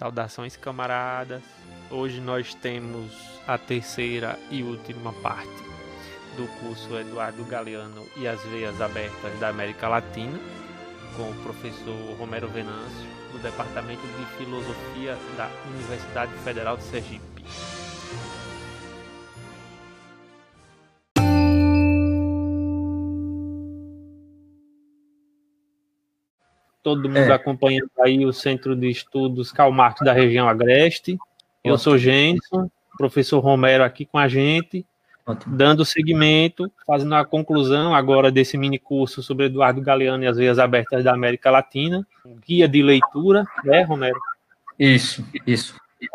Saudações, camaradas. Hoje nós temos a terceira e última parte do curso Eduardo Galeano e as Veias Abertas da América Latina, com o professor Romero Venâncio, do Departamento de Filosofia da Universidade Federal de Sergipe. Todo mundo é. acompanhando aí o Centro de Estudos Karl Marx da região Agreste. Eu sou Genson, professor Romero aqui com a gente, Ótimo. dando seguimento, fazendo a conclusão agora desse mini curso sobre Eduardo Galeano e as Veias Abertas da América Latina, guia de leitura, né, Romero? Isso, isso.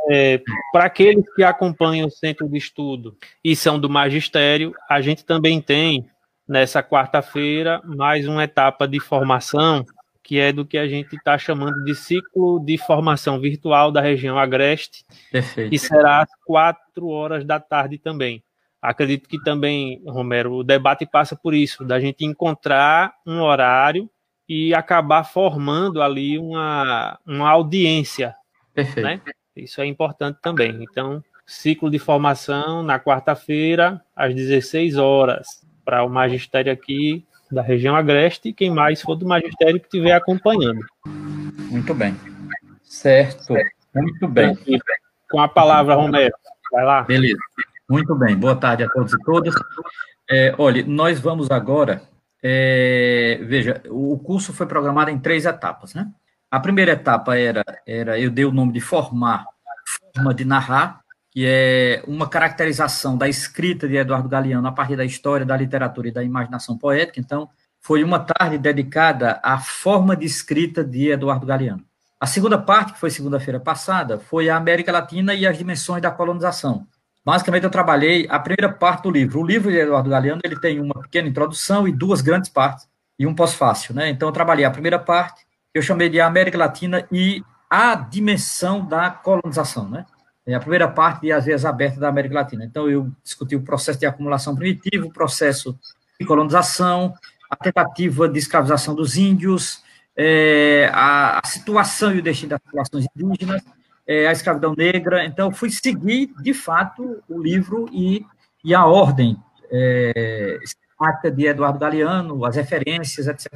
É, Para aqueles que acompanham o Centro de Estudo e são do Magistério, a gente também tem, nessa quarta-feira, mais uma etapa de formação que é do que a gente está chamando de ciclo de formação virtual da região Agreste, Perfeito. que será às quatro horas da tarde também. Acredito que também, Romero, o debate passa por isso, da gente encontrar um horário e acabar formando ali uma, uma audiência. Perfeito. Né? Isso é importante também. Então, ciclo de formação na quarta-feira, às 16 horas, para o magistério aqui da região agreste e quem mais for do magistério que estiver acompanhando. Muito bem. Certo. Muito bem. Com a palavra, Romero. Vai lá. Beleza. Muito bem. Boa tarde a todos e todas. É, olha, nós vamos agora. É, veja, o curso foi programado em três etapas, né? A primeira etapa era, era eu dei o nome de formar, forma de narrar, que é uma caracterização da escrita de Eduardo Galeano a partir da história, da literatura e da imaginação poética. Então, foi uma tarde dedicada à forma de escrita de Eduardo Galeano. A segunda parte, que foi segunda-feira passada, foi a América Latina e as dimensões da colonização. Basicamente, eu trabalhei a primeira parte do livro. O livro de Eduardo Galeano ele tem uma pequena introdução e duas grandes partes, e um pós-fácil. Né? Então, eu trabalhei a primeira parte, eu chamei de América Latina e a dimensão da colonização. Né? É a primeira parte de As Vias Abertas da América Latina. Então, eu discuti o processo de acumulação primitiva, o processo de colonização, a tentativa de escravização dos índios, é, a, a, situação e o destino das populações indígenas, é, a escravidão negra. Então, fui seguir, de fato, o livro e, e a ordem é, de Eduardo Galeano, as referências, etc.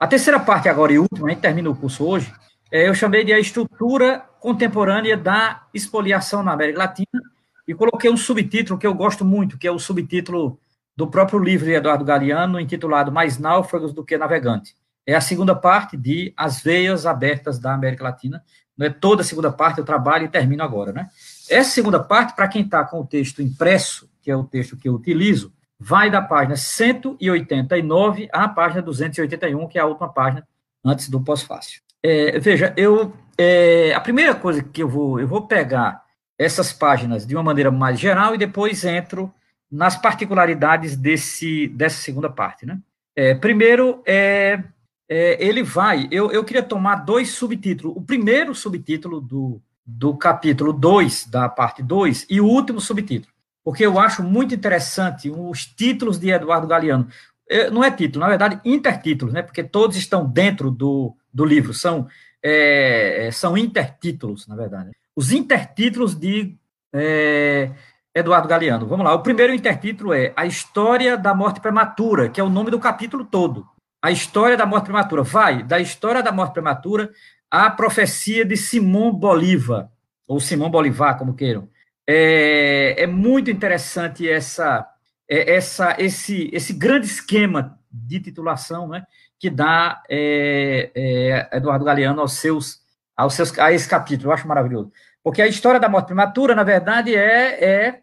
A terceira parte, agora e última, a gente termina o curso hoje, eu chamei de a estrutura contemporânea da expoliação na América Latina e coloquei um subtítulo que eu gosto muito, que é o subtítulo do próprio livro de Eduardo Galeano, intitulado Mais Náufragos do que Navegante. É a segunda parte de As Veias Abertas da América Latina. Não é toda a segunda parte, eu trabalho e termino agora, né? Essa segunda parte, para quem está com o texto impresso, que é o texto que eu utilizo, vai da página 189 à página 281, que é a última página antes do pós-fácil. É, veja, eu é, a primeira coisa que eu vou eu vou pegar essas páginas de uma maneira mais geral e depois entro nas particularidades desse dessa segunda parte, né? É, primeiro, é, é, ele vai. Eu, eu queria tomar dois subtítulos. O primeiro subtítulo do, do capítulo 2, da parte 2, e o último subtítulo, porque eu acho muito interessante os títulos de Eduardo Galeano. É, não é título, na verdade, intertítulos, né? Porque todos estão dentro do, do livro, são, é, são intertítulos, na verdade. Os intertítulos de é, Eduardo Galeano. Vamos lá, o primeiro intertítulo é A História da Morte Prematura, que é o nome do capítulo todo. A História da Morte Prematura. Vai da História da Morte Prematura à profecia de Simão Bolívar, ou Simão Bolivar, como queiram. É, é muito interessante essa, é, essa, esse, esse grande esquema de titulação, né? Que dá é, é, Eduardo Galeano aos seus, aos seus, a esse capítulo. Eu acho maravilhoso. Porque a história da morte prematura, na verdade, é, é,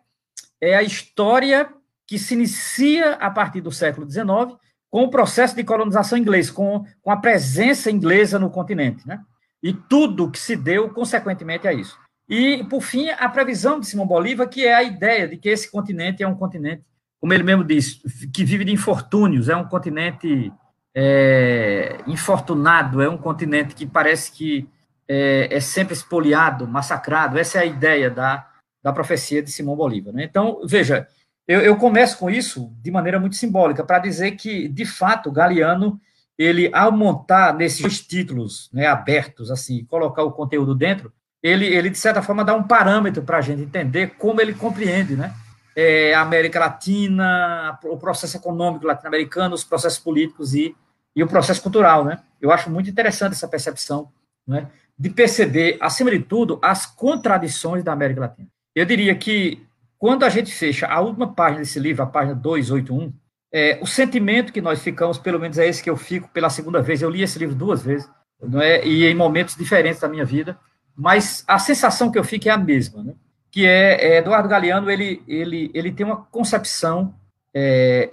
é a história que se inicia a partir do século XIX com o processo de colonização inglês, com, com a presença inglesa no continente, né? E tudo que se deu consequentemente a isso. E, por fim, a previsão de Simão Bolívar, que é a ideia de que esse continente é um continente, como ele mesmo disse, que vive de infortúnios, é um continente é, infortunado, é um continente que parece que é, é, sempre espoliado, massacrado. Essa é a ideia da, da profecia de Simão Bolívar. Né? Então, veja, eu, eu, começo com isso de maneira muito simbólica, para dizer que, de fato, Galeano, ele, ao montar nesses títulos né, abertos, assim, colocar o conteúdo dentro, ele, ele de certa forma, dá um parâmetro para a gente entender como ele compreende, né? É, América Latina, o processo econômico latino-americano, os processos políticos e, e o processo cultural, né? Eu acho muito interessante essa percepção, né? De perceber, acima de tudo, as contradições da América Latina. Eu diria que, quando a gente fecha a última página desse livro, a página 281, é, o sentimento que nós ficamos, pelo menos é esse que eu fico pela segunda vez, eu li esse livro duas vezes, não é? e em momentos diferentes da minha vida, mas a sensação que eu fico é a mesma, né? Que é, é Eduardo Galeano, ele, ele, ele tem uma concepção é,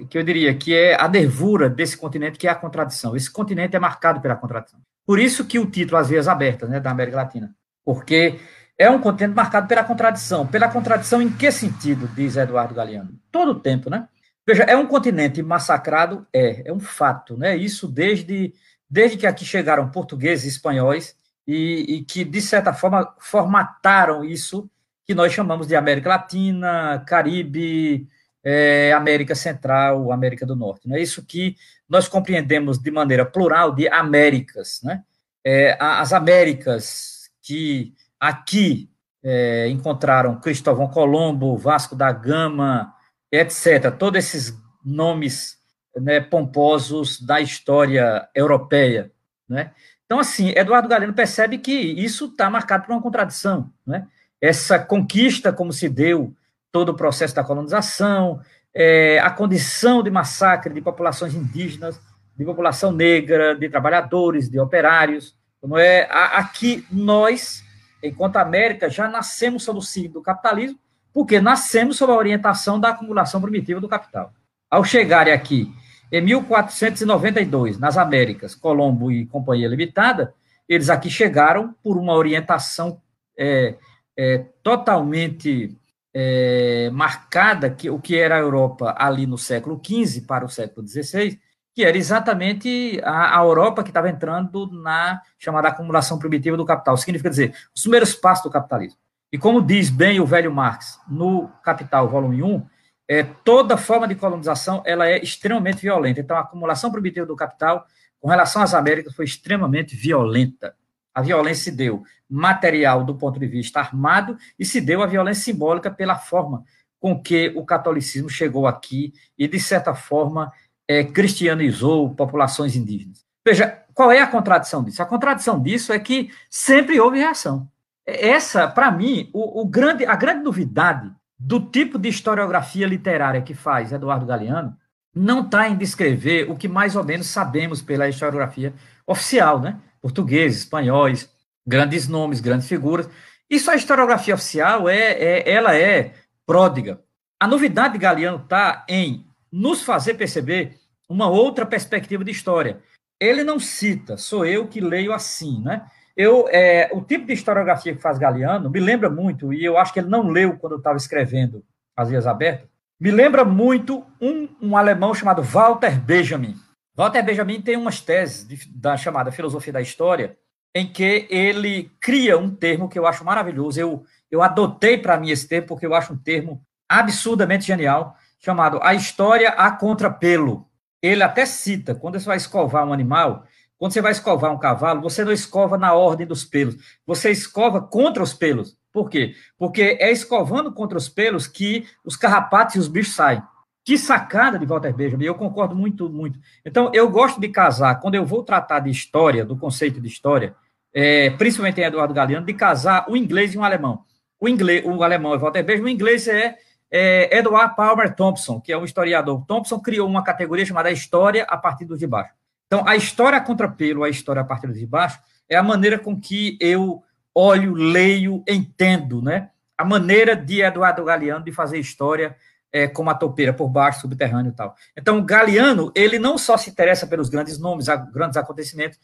é, que eu diria que é a nervura desse continente, que é a contradição. Esse continente é marcado pela contradição. Por isso que o título As Vias Abertas, né, da América Latina, porque é um continente marcado pela contradição. Pela contradição em que sentido, diz Eduardo Galeano? Todo o tempo, né? Veja, é um continente massacrado? É, é um fato, né? Isso desde, desde que aqui chegaram portugueses e espanhóis e, e que, de certa forma, formataram isso que nós chamamos de América Latina, Caribe, é, América Central, América do Norte. É isso que nós compreendemos de maneira plural de Américas, né? É, as Américas que aqui é, encontraram Cristóvão Colombo, Vasco da Gama, etc. Todos esses nomes né, pomposos da história europeia. Né? Então, assim, Eduardo Galeno percebe que isso está marcado por uma contradição. Né? Essa conquista, como se deu todo o processo da colonização, é, a condição de massacre de populações indígenas, de população negra, de trabalhadores, de operários. Não é? Aqui nós, enquanto América, já nascemos sob o signo do capitalismo, porque nascemos sob a orientação da acumulação primitiva do capital. Ao chegarem aqui em 1492, nas Américas, Colombo e Companhia Limitada, eles aqui chegaram por uma orientação é, é, totalmente é, marcada, que o que era a Europa ali no século XV para o século XVI, que era exatamente a, a Europa que estava entrando na chamada acumulação primitiva do capital. Significa dizer, os primeiros passos do capitalismo. E como diz bem o velho Marx no Capital, volume 1, é, toda forma de colonização ela é extremamente violenta. Então, a acumulação primitiva do capital com relação às Américas foi extremamente violenta. A violência se deu material do ponto de vista armado e se deu a violência simbólica pela forma com que o catolicismo chegou aqui e, de certa forma, é, cristianizou populações indígenas. Veja, qual é a contradição disso? A contradição disso é que sempre houve reação. Essa, para mim, o, o, grande, a grande novidade do tipo de historiografia literária que faz Eduardo Galeano não está em descrever o que mais ou menos sabemos pela historiografia oficial, né? Portugueses, espanhóis, grandes nomes, grandes figuras. Isso a historiografia oficial é, é ela é pródiga. A novidade de Galeano está em nos fazer perceber uma outra perspectiva de história. Ele não cita, sou eu que leio assim, né? Eu, é, o tipo de historiografia que faz Galeano me lembra muito, e eu acho que ele não leu quando eu estava escrevendo As Vias Abertas, me lembra muito um, um alemão chamado Walter Benjamin. Walter Benjamin tem umas teses de, da chamada filosofia da história, em que ele cria um termo que eu acho maravilhoso. Eu, eu adotei para mim esse termo porque eu acho um termo absurdamente genial, chamado a história a contrapelo. Ele até cita, quando você vai escovar um animal, quando você vai escovar um cavalo, você não escova na ordem dos pelos, você escova contra os pelos. Por quê? Porque é escovando contra os pelos que os carrapatos e os bichos saem. Que sacada de Walter Benjamin, eu concordo muito, muito. Então, eu gosto de casar, quando eu vou tratar de história, do conceito de história, é, principalmente em Eduardo Galeano, de casar o inglês e um alemão. O, inglês, o alemão é Walter Benjamin, o inglês é, é Edward Palmer Thompson, que é um historiador. Thompson criou uma categoria chamada História a partir dos de baixo. Então, a história contra pelo, a história a partir de baixo, é a maneira com que eu olho, leio, entendo, né? A maneira de Eduardo Galeano de fazer história é, como a topeira, por baixo, subterrâneo e tal. Então, Galeano, ele não só se interessa pelos grandes nomes, grandes acontecimentos,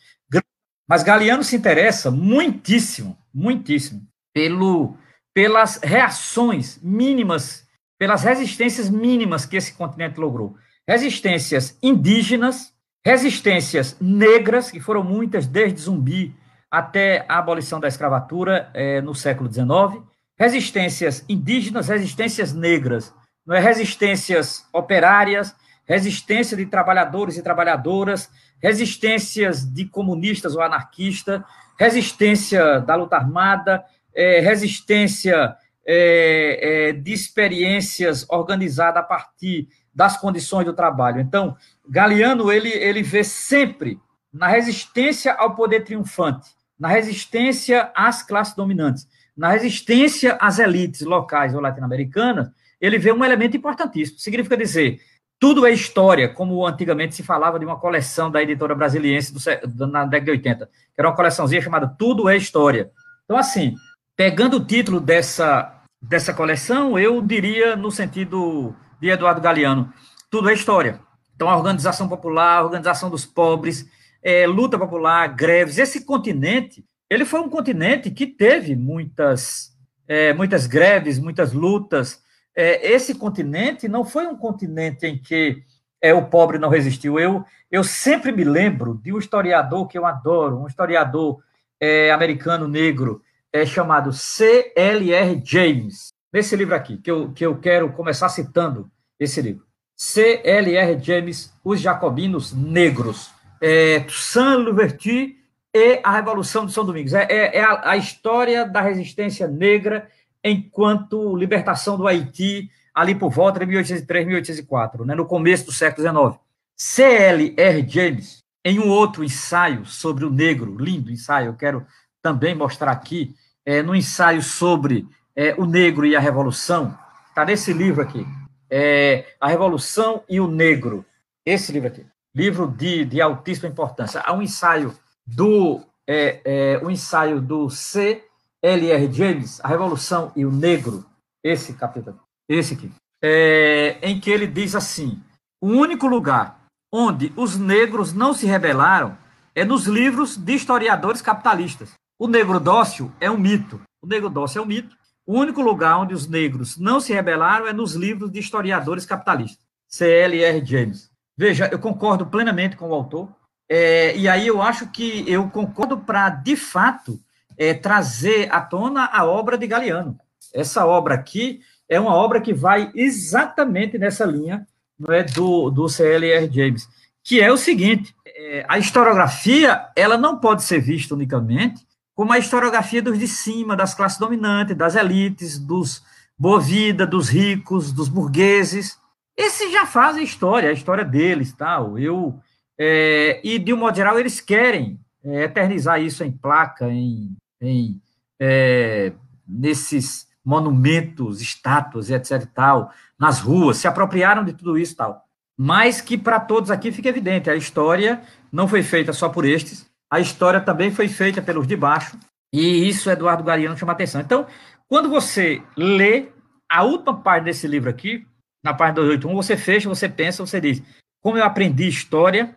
mas Galeano se interessa muitíssimo, muitíssimo, pelo, pelas reações mínimas, pelas resistências mínimas que esse continente logrou. Resistências indígenas, resistências negras, que foram muitas, desde Zumbi até a abolição da escravatura é, no século XIX, resistências indígenas, resistências negras, não é? resistências operárias, resistência de trabalhadores e trabalhadoras, resistências de comunistas ou anarquistas, resistência da luta armada, é, resistência é, é, de experiências organizadas a partir das condições do trabalho. Então, Galeano ele, ele vê sempre na resistência ao poder triunfante, na resistência às classes dominantes, na resistência às elites locais ou latino-americanas, ele vê um elemento importantíssimo. Significa dizer, tudo é história, como antigamente se falava de uma coleção da editora brasiliense do, na década de 80, que era uma coleçãozinha chamada Tudo é História. Então, assim, pegando o título dessa, dessa coleção, eu diria no sentido de Eduardo Galeano, tudo é história. Então, a organização popular, a organização dos pobres, é, luta popular, greves, esse continente, ele foi um continente que teve muitas, é, muitas greves, muitas lutas. É, esse continente não foi um continente em que é, o pobre não resistiu. Eu, eu sempre me lembro de um historiador que eu adoro, um historiador é, americano negro, é, chamado C.L.R. James. Nesse livro aqui, que eu, que eu quero começar citando esse livro. C.L.R. James, Os Jacobinos Negros. É, Saint-Louverture e a Revolução de São Domingos. É, é, é a, a, história da resistência negra enquanto libertação do Haiti, ali por volta de 1803, 1804, né, no começo do século XIX. C.L.R. James, em um outro ensaio sobre o negro, lindo ensaio, eu quero também mostrar aqui, é, no ensaio sobre é, o negro e a revolução, está nesse livro aqui, é, A Revolução e o Negro, esse livro aqui, livro de, de altíssima importância. Há um ensaio do é, é, um ensaio do C. L. R. James, A Revolução e o Negro, esse capítulo, esse aqui, é, em que ele diz assim: o único lugar onde os negros não se rebelaram é nos livros de historiadores capitalistas. O negro dócil é um mito. O negro dócil é um mito. O único lugar onde os negros não se rebelaram é nos livros de historiadores capitalistas. C.L.R. James. Veja, eu concordo plenamente com o autor. É, e aí eu acho que eu concordo para, de fato, é, trazer à tona a obra de Galeano. Essa obra aqui é uma obra que vai exatamente nessa linha não é, do, do C.L.R. James, que é o seguinte, é, a historiografia ela não pode ser vista unicamente como a historiografia dos de cima, das classes dominantes, das elites, dos boa vida, dos ricos, dos burgueses. Esses já fazem história, a história deles, tal. Eu é, e de um modo geral eles querem é, eternizar isso em placa, em, em é, nesses monumentos, estátuas, etc. tal, nas ruas, se apropriaram de tudo isso, tal. Mas que para todos aqui fica evidente, a história não foi feita só por estes, a história também foi feita pelos de baixo, e isso Eduardo Galeano chama atenção. Então, quando você lê a última parte desse livro aqui, na página 281, você fecha, você pensa, você diz, como eu aprendi história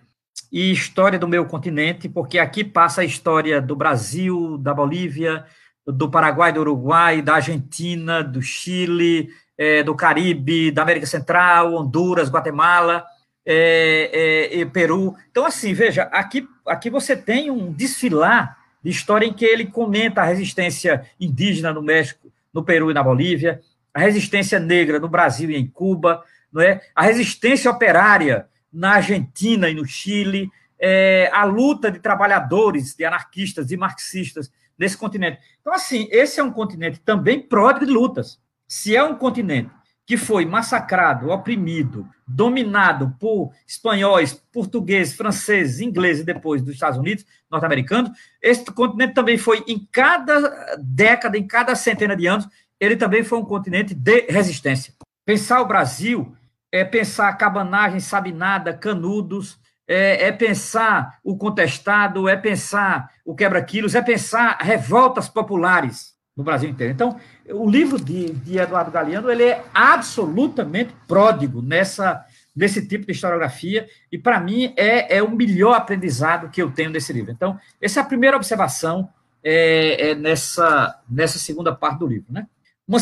e história do meu continente, porque aqui passa a história do Brasil, da Bolívia, do Paraguai, do Uruguai, da Argentina, do Chile, é, do Caribe, da América Central, Honduras, Guatemala, é, é, Peru. Então, assim, veja, aqui, aqui você tem um desfilar de história em que ele comenta a resistência indígena no México, no Peru e na Bolívia, a resistência negra no Brasil e em Cuba, não é? a resistência operária na Argentina e no Chile, é, a luta de trabalhadores, de anarquistas, de marxistas nesse continente. Então, assim, esse é um continente também pródigo de lutas. Se é um continente que foi massacrado, oprimido, dominado por espanhóis, portugueses, franceses, ingleses e depois dos Estados Unidos, norte-americanos, esse continente também foi, em cada década, em cada centena de anos, ele também foi um continente de resistência. Pensar o Brasil é pensar cabanagem, sabinada, canudos, é, é, pensar o contestado, é pensar o quebra-quilos, é pensar revoltas populares no Brasil inteiro. Então, o livro de, de Eduardo Galeano ele é absolutamente pródigo nessa nesse tipo de historiografia e para mim é, é o melhor aprendizado que eu tenho desse livro. Então essa é a primeira observação é, é nessa nessa segunda parte do livro, né? Uma,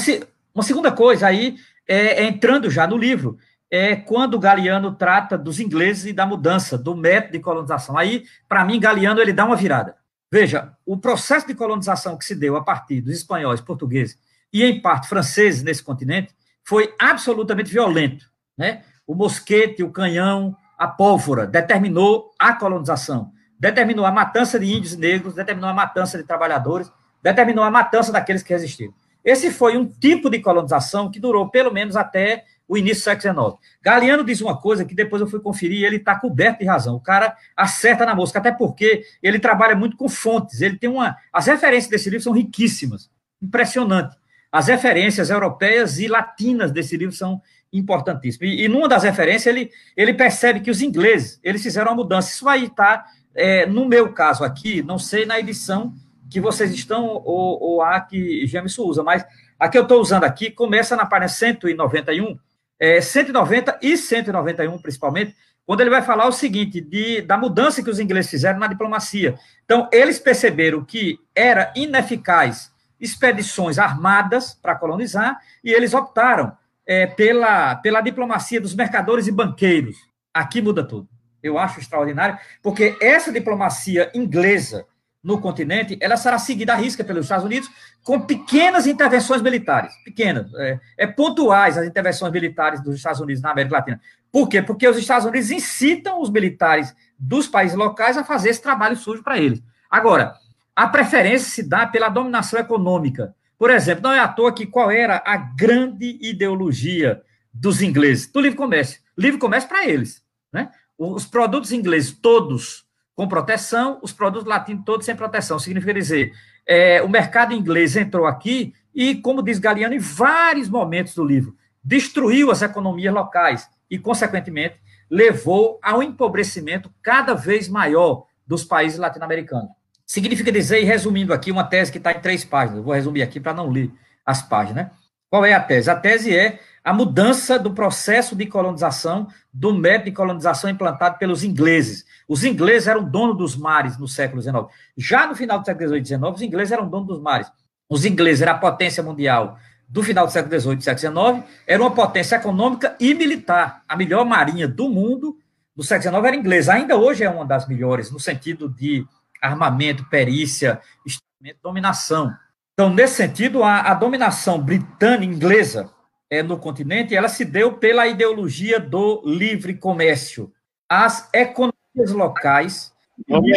uma segunda coisa aí é, é entrando já no livro é quando Galeano trata dos ingleses e da mudança do método de colonização. Aí, para mim, Galeano ele dá uma virada. Veja, o processo de colonização que se deu a partir dos espanhóis, portugueses e, em parte, franceses nesse continente, foi absolutamente violento. Né? O mosquete, o canhão, a pólvora determinou a colonização. determinou a matança de índios e negros, determinou a matança de trabalhadores, determinou a matança daqueles que resistiram. Esse foi um tipo de colonização que durou pelo menos até o início do século XIX. Galeano diz uma coisa que depois eu fui conferir e ele está coberto de razão. O cara acerta na mosca, até porque ele trabalha muito com fontes. Ele tem uma. As referências desse livro são riquíssimas, impressionante. As referências europeias e latinas desse livro são importantíssimas. E, e numa das referências ele, ele percebe que os ingleses eles fizeram uma mudança. Isso aí está, é, no meu caso aqui, não sei na edição que vocês estão ou, ou a que Jameson usa, mas a que eu estou usando aqui começa na página 191 é, 190 e 191, principalmente, quando ele vai falar o seguinte, de, da mudança que os ingleses fizeram na diplomacia. Então, eles perceberam que era ineficaz expedições armadas para colonizar, e eles optaram é, pela, pela diplomacia dos mercadores e banqueiros. Aqui muda tudo. Eu acho extraordinário, porque essa diplomacia inglesa no continente, ela será seguida à risca pelos Estados Unidos com pequenas intervenções militares, pequenas, é, é, pontuais as intervenções militares dos Estados Unidos na América Latina. Por quê? Porque os Estados Unidos incitam os militares dos países locais a fazer esse trabalho sujo para eles. Agora, a preferência se dá pela dominação econômica. Por exemplo, não é à toa que qual era a grande ideologia dos ingleses? Do livre comércio. Livre comércio para eles. Né? Os produtos ingleses, todos com proteção, os produtos latinos todos sem proteção. Significa dizer, é, o mercado inglês entrou aqui e, como diz Galeano, em vários momentos do livro, destruiu as economias locais e, consequentemente, levou ao empobrecimento cada vez maior dos países latino-americanos. Significa dizer, e resumindo aqui, uma tese que está em três páginas, vou resumir aqui para não ler as páginas. Né? Qual é a tese? A tese é a mudança do processo de colonização, do método de colonização implantado pelos ingleses. Os ingleses eram dono dos mares no século XIX. Já no final do século XVIII e XIX, os ingleses eram dono dos mares. Os ingleses eram a potência mundial do final do século XVIII e século XIX, era uma potência econômica e militar. A melhor marinha do mundo do século XIX era inglesa. Ainda hoje é uma das melhores, no sentido de armamento, perícia, dominação. Então, nesse sentido, a, a dominação britânica inglesa é, no continente, ela se deu pela ideologia do livre comércio. As economias locais.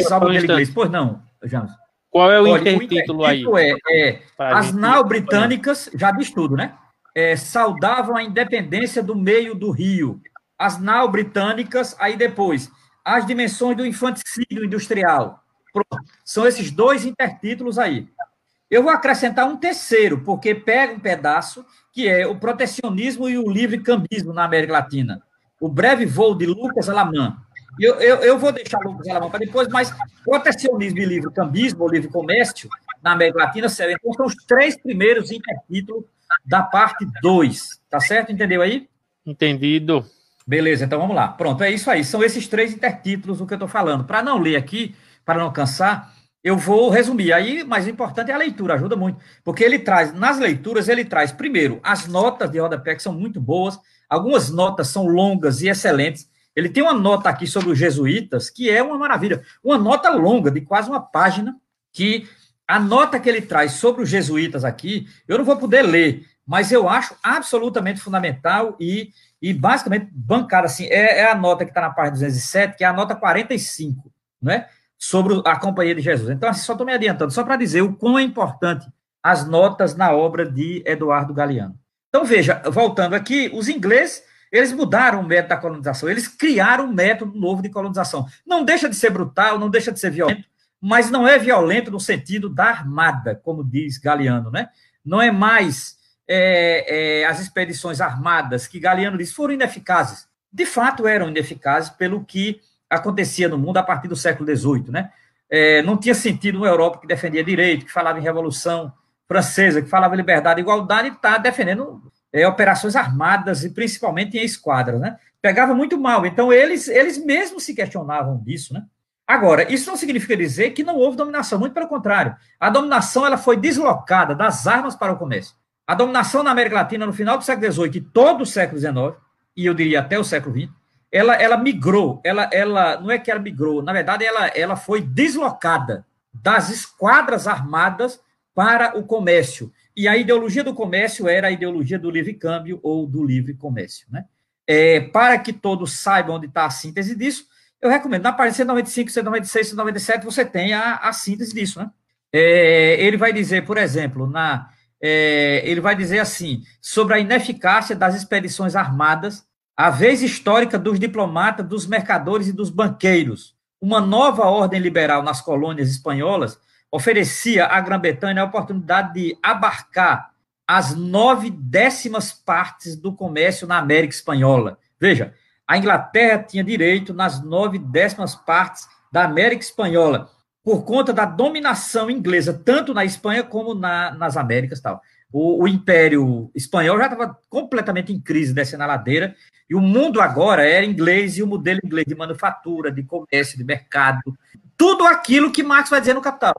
Salvo inglês. Pois não, James. Qual é o Olha, intertítulo, o intertítulo aí? É, é as nau britânicas, já diz tudo, né? É, saudavam a independência do meio do rio. As nau britânicas, aí depois, as dimensões do infanticídio industrial. Pronto. São esses dois intertítulos aí. Eu vou acrescentar um terceiro, porque pega um pedaço que é o protecionismo e o livre cambismo na América Latina. O breve voo de Lucas Alamã. Eu, eu, eu vou deixar Lucas Alamã para depois, mas protecionismo e livre cambismo, ou livre comércio, na América Latina, sério. Então, são os três primeiros intertítulos da parte 2. Tá certo? Entendeu aí? Entendido. Beleza, então vamos lá. Pronto, é isso aí. São esses três intertítulos do que eu estou falando. Para não ler aqui, para não cansar, eu vou resumir. Aí, mais importante é a leitura, ajuda muito. Porque ele traz, nas leituras, ele traz, primeiro, as notas de rodapé, que são muito boas. Algumas notas são longas e excelentes. Ele tem uma nota aqui sobre os jesuítas, que é uma maravilha. Uma nota longa, de quase uma página, que a nota que ele traz sobre os jesuítas aqui, eu não vou poder ler, mas eu acho absolutamente fundamental e, e basicamente bancada assim. É, é a nota que está na página 207, que é a nota 45, né? sobre a Companhia de Jesus. Então, assim, só estou me adiantando, só para dizer o quão é importante as notas na obra de Eduardo Galeano. Então, veja, voltando aqui, os ingleses, eles mudaram o método da colonização, eles criaram um método novo de colonização. Não deixa de ser brutal, não deixa de ser violento, mas não é violento no sentido da armada, como diz Galeano, né? Não é mais é, é, as expedições armadas que Galeano diz foram ineficazes. De fato, eram ineficazes pelo que acontecia no mundo a partir do século XVIII, né? É, não tinha sentido uma Europa que defendia direito, que falava em revolução francesa, que falava em liberdade e igualdade, e está defendendo é, operações armadas e principalmente em esquadras, né? Pegava muito mal. Então, eles, eles mesmos se questionavam disso, né? Agora, isso não significa dizer que não houve dominação, muito pelo contrário. A dominação ela foi deslocada das armas para o comércio. A dominação na América Latina no final do século XVIII e todo o século XIX, e eu diria até o século XX, ela, ela migrou, ela, ela não é que ela migrou, na verdade, ela, ela foi deslocada das esquadras armadas para o comércio. E a ideologia do comércio era a ideologia do livre câmbio ou do livre comércio. Né? É, para que todos saibam onde está a síntese disso, eu recomendo. Na página 195, 196, 197, você tem a, a síntese disso, né? É, ele vai dizer, por exemplo, na, é, ele vai dizer assim, sobre a ineficácia das expedições armadas, a vez histórica dos diplomatas, dos mercadores e dos banqueiros. Uma nova ordem liberal nas colônias espanholas oferecia à Grã-Bretanha a oportunidade de abarcar as nove décimas partes do comércio na América Espanhola. Veja, a Inglaterra tinha direito nas nove décimas partes da América Espanhola, por conta da dominação inglesa, tanto na Espanha como na, nas Américas tal. O, o Império Espanhol já estava completamente em crise, descendo a ladeira, e o mundo agora era inglês e o modelo inglês de manufatura, de comércio, de mercado, tudo aquilo que Marx vai dizer no Capital.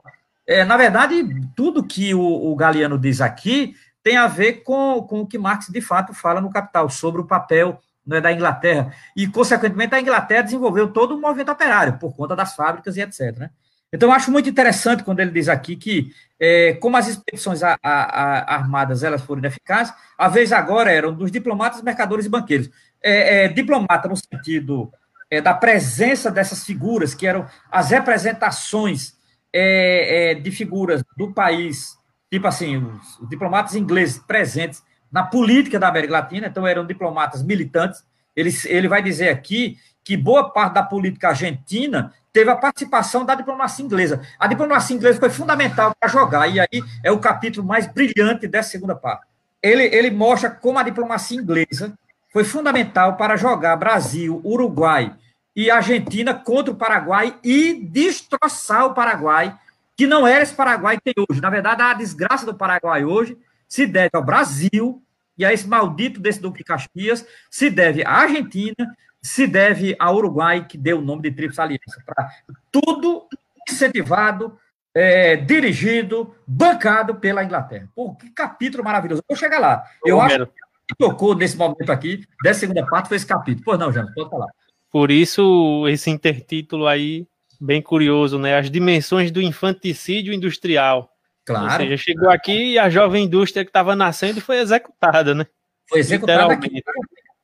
É, na verdade, tudo que o, o Galeano diz aqui tem a ver com, com o que Marx de fato fala no Capital, sobre o papel né, da Inglaterra. E, consequentemente, a Inglaterra desenvolveu todo o movimento operário, por conta das fábricas e etc. Né? Então, eu acho muito interessante quando ele diz aqui que, é, como as expedições a, a, a, armadas elas foram ineficazes, a vez agora eram dos diplomatas, mercadores e banqueiros. É, é, diplomata no sentido é, da presença dessas figuras, que eram as representações é, é, de figuras do país, tipo assim, os, os diplomatas ingleses presentes na política da América Latina, então eram diplomatas militantes. Ele, ele vai dizer aqui que boa parte da política argentina teve a participação da diplomacia inglesa. A diplomacia inglesa foi fundamental para jogar, e aí é o capítulo mais brilhante dessa segunda parte. Ele, ele mostra como a diplomacia inglesa foi fundamental para jogar Brasil, Uruguai e Argentina contra o Paraguai e destroçar o Paraguai, que não era esse Paraguai que tem hoje. Na verdade, a desgraça do Paraguai hoje se deve ao Brasil e a esse maldito desse Duque de Caxias, se deve à Argentina, se deve ao Uruguai, que deu o nome de Tríplice Aliança. Pra, tudo incentivado, é, dirigido, bancado pela Inglaterra. Pô, que capítulo maravilhoso. Eu vou chegar lá. Eu Ô, acho que tocou nesse momento aqui, dessa segunda parte, foi esse capítulo. Pois não, Jânio, pode falar. Por isso, esse intertítulo aí, bem curioso, né? As dimensões do infanticídio industrial. Claro. Ou seja, chegou aqui e a jovem indústria que estava nascendo foi executada, né? Foi executada aqui.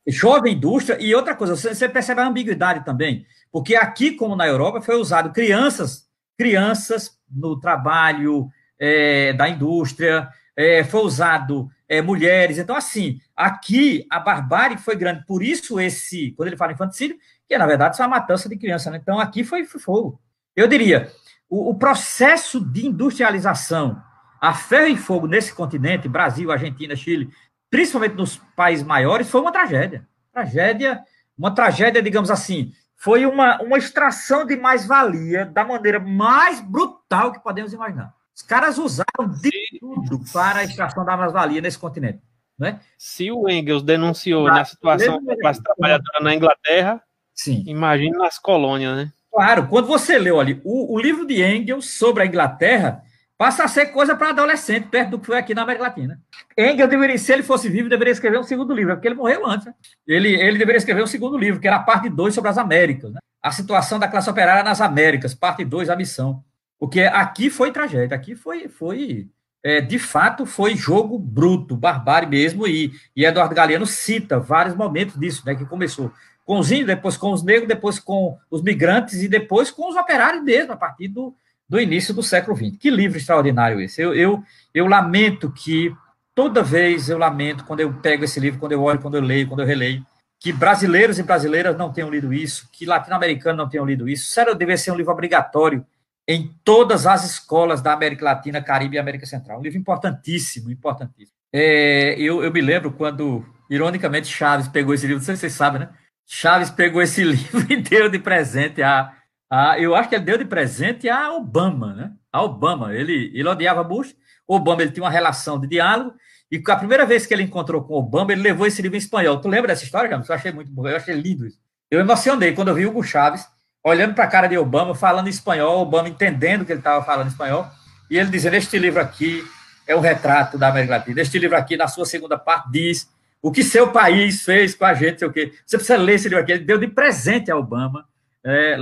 Jovem indústria, e outra coisa, você percebe a ambiguidade também, porque aqui, como na Europa, foi usado crianças, crianças no trabalho é, da indústria, é, foi usado é, mulheres. Então, assim, aqui a barbárie foi grande. Por isso, esse, quando ele fala infanticídio, que na verdade isso é uma matança de criança, né? Então, aqui foi, foi fogo. Eu diria, o, o, processo de industrialização a ferro e fogo nesse continente, Brasil, Argentina, Chile, principalmente nos países maiores, foi uma tragédia. Tragédia, uma tragédia, digamos assim, foi uma, uma extração de mais-valia da maneira mais brutal que podemos imaginar. Os caras usaram de tudo para a extração da mais-valia nesse continente. Né? Se o Engels denunciou na situação da classe trabalhadora na Inglaterra, Sim. imagine nas colônias, né? Claro, quando você leu ali o, o livro de Engels sobre a Inglaterra, passa a ser coisa para adolescente, perto do que foi aqui na América Latina. Engels, deveria, se ele fosse vivo, deveria escrever um segundo livro, porque ele morreu antes. Né? Ele, ele deveria escrever um segundo livro, que era a parte 2 sobre as Américas. Né? A situação da classe operária nas Américas, parte 2, a missão. Porque aqui foi tragédia, aqui foi, foi é, de fato, foi jogo bruto, barbárie mesmo, e, e Eduardo Galeano cita vários momentos disso, né, que começou com os índios, depois com os negros, depois com os migrantes e depois com os operários mesmo, a partir do, do início do século XX. Que livro extraordinário esse. Eu, eu, eu lamento que, toda vez eu lamento, quando eu pego esse livro, quando eu olho, quando eu leio, quando eu releio, que brasileiros e brasileiras não tenham lido isso, que latino-americanos não tenham lido isso. Sério, deveria ser um livro obrigatório em todas as escolas da América Latina, Caribe e América Central. Um livro importantíssimo, importantíssimo. É, eu, eu me lembro quando, ironicamente, Chaves pegou esse livro, não sei se vocês sabem, né? Chaves pegou esse livro e deu de presente a, a, eu acho que ele deu de presente a Obama, né? A Obama, ele, ele odiava Bush, Obama ele tinha uma relação de diálogo, e a primeira vez que ele encontrou com Obama, ele levou esse livro em espanhol. Tu lembra dessa história, James? Eu achei muito bom, eu achei lindo isso. Eu emocionei quando eu vi Hugo Chaves olhando para a cara de Obama, falando espanhol, Obama entendendo que ele estava falando espanhol, e ele dizendo: Este livro aqui é um retrato da América Latina. Este livro aqui, na sua segunda parte, diz o que seu país fez com a gente, sei o quê. Você precisa ler esse livro aqui. Ele deu de presente a Obama é,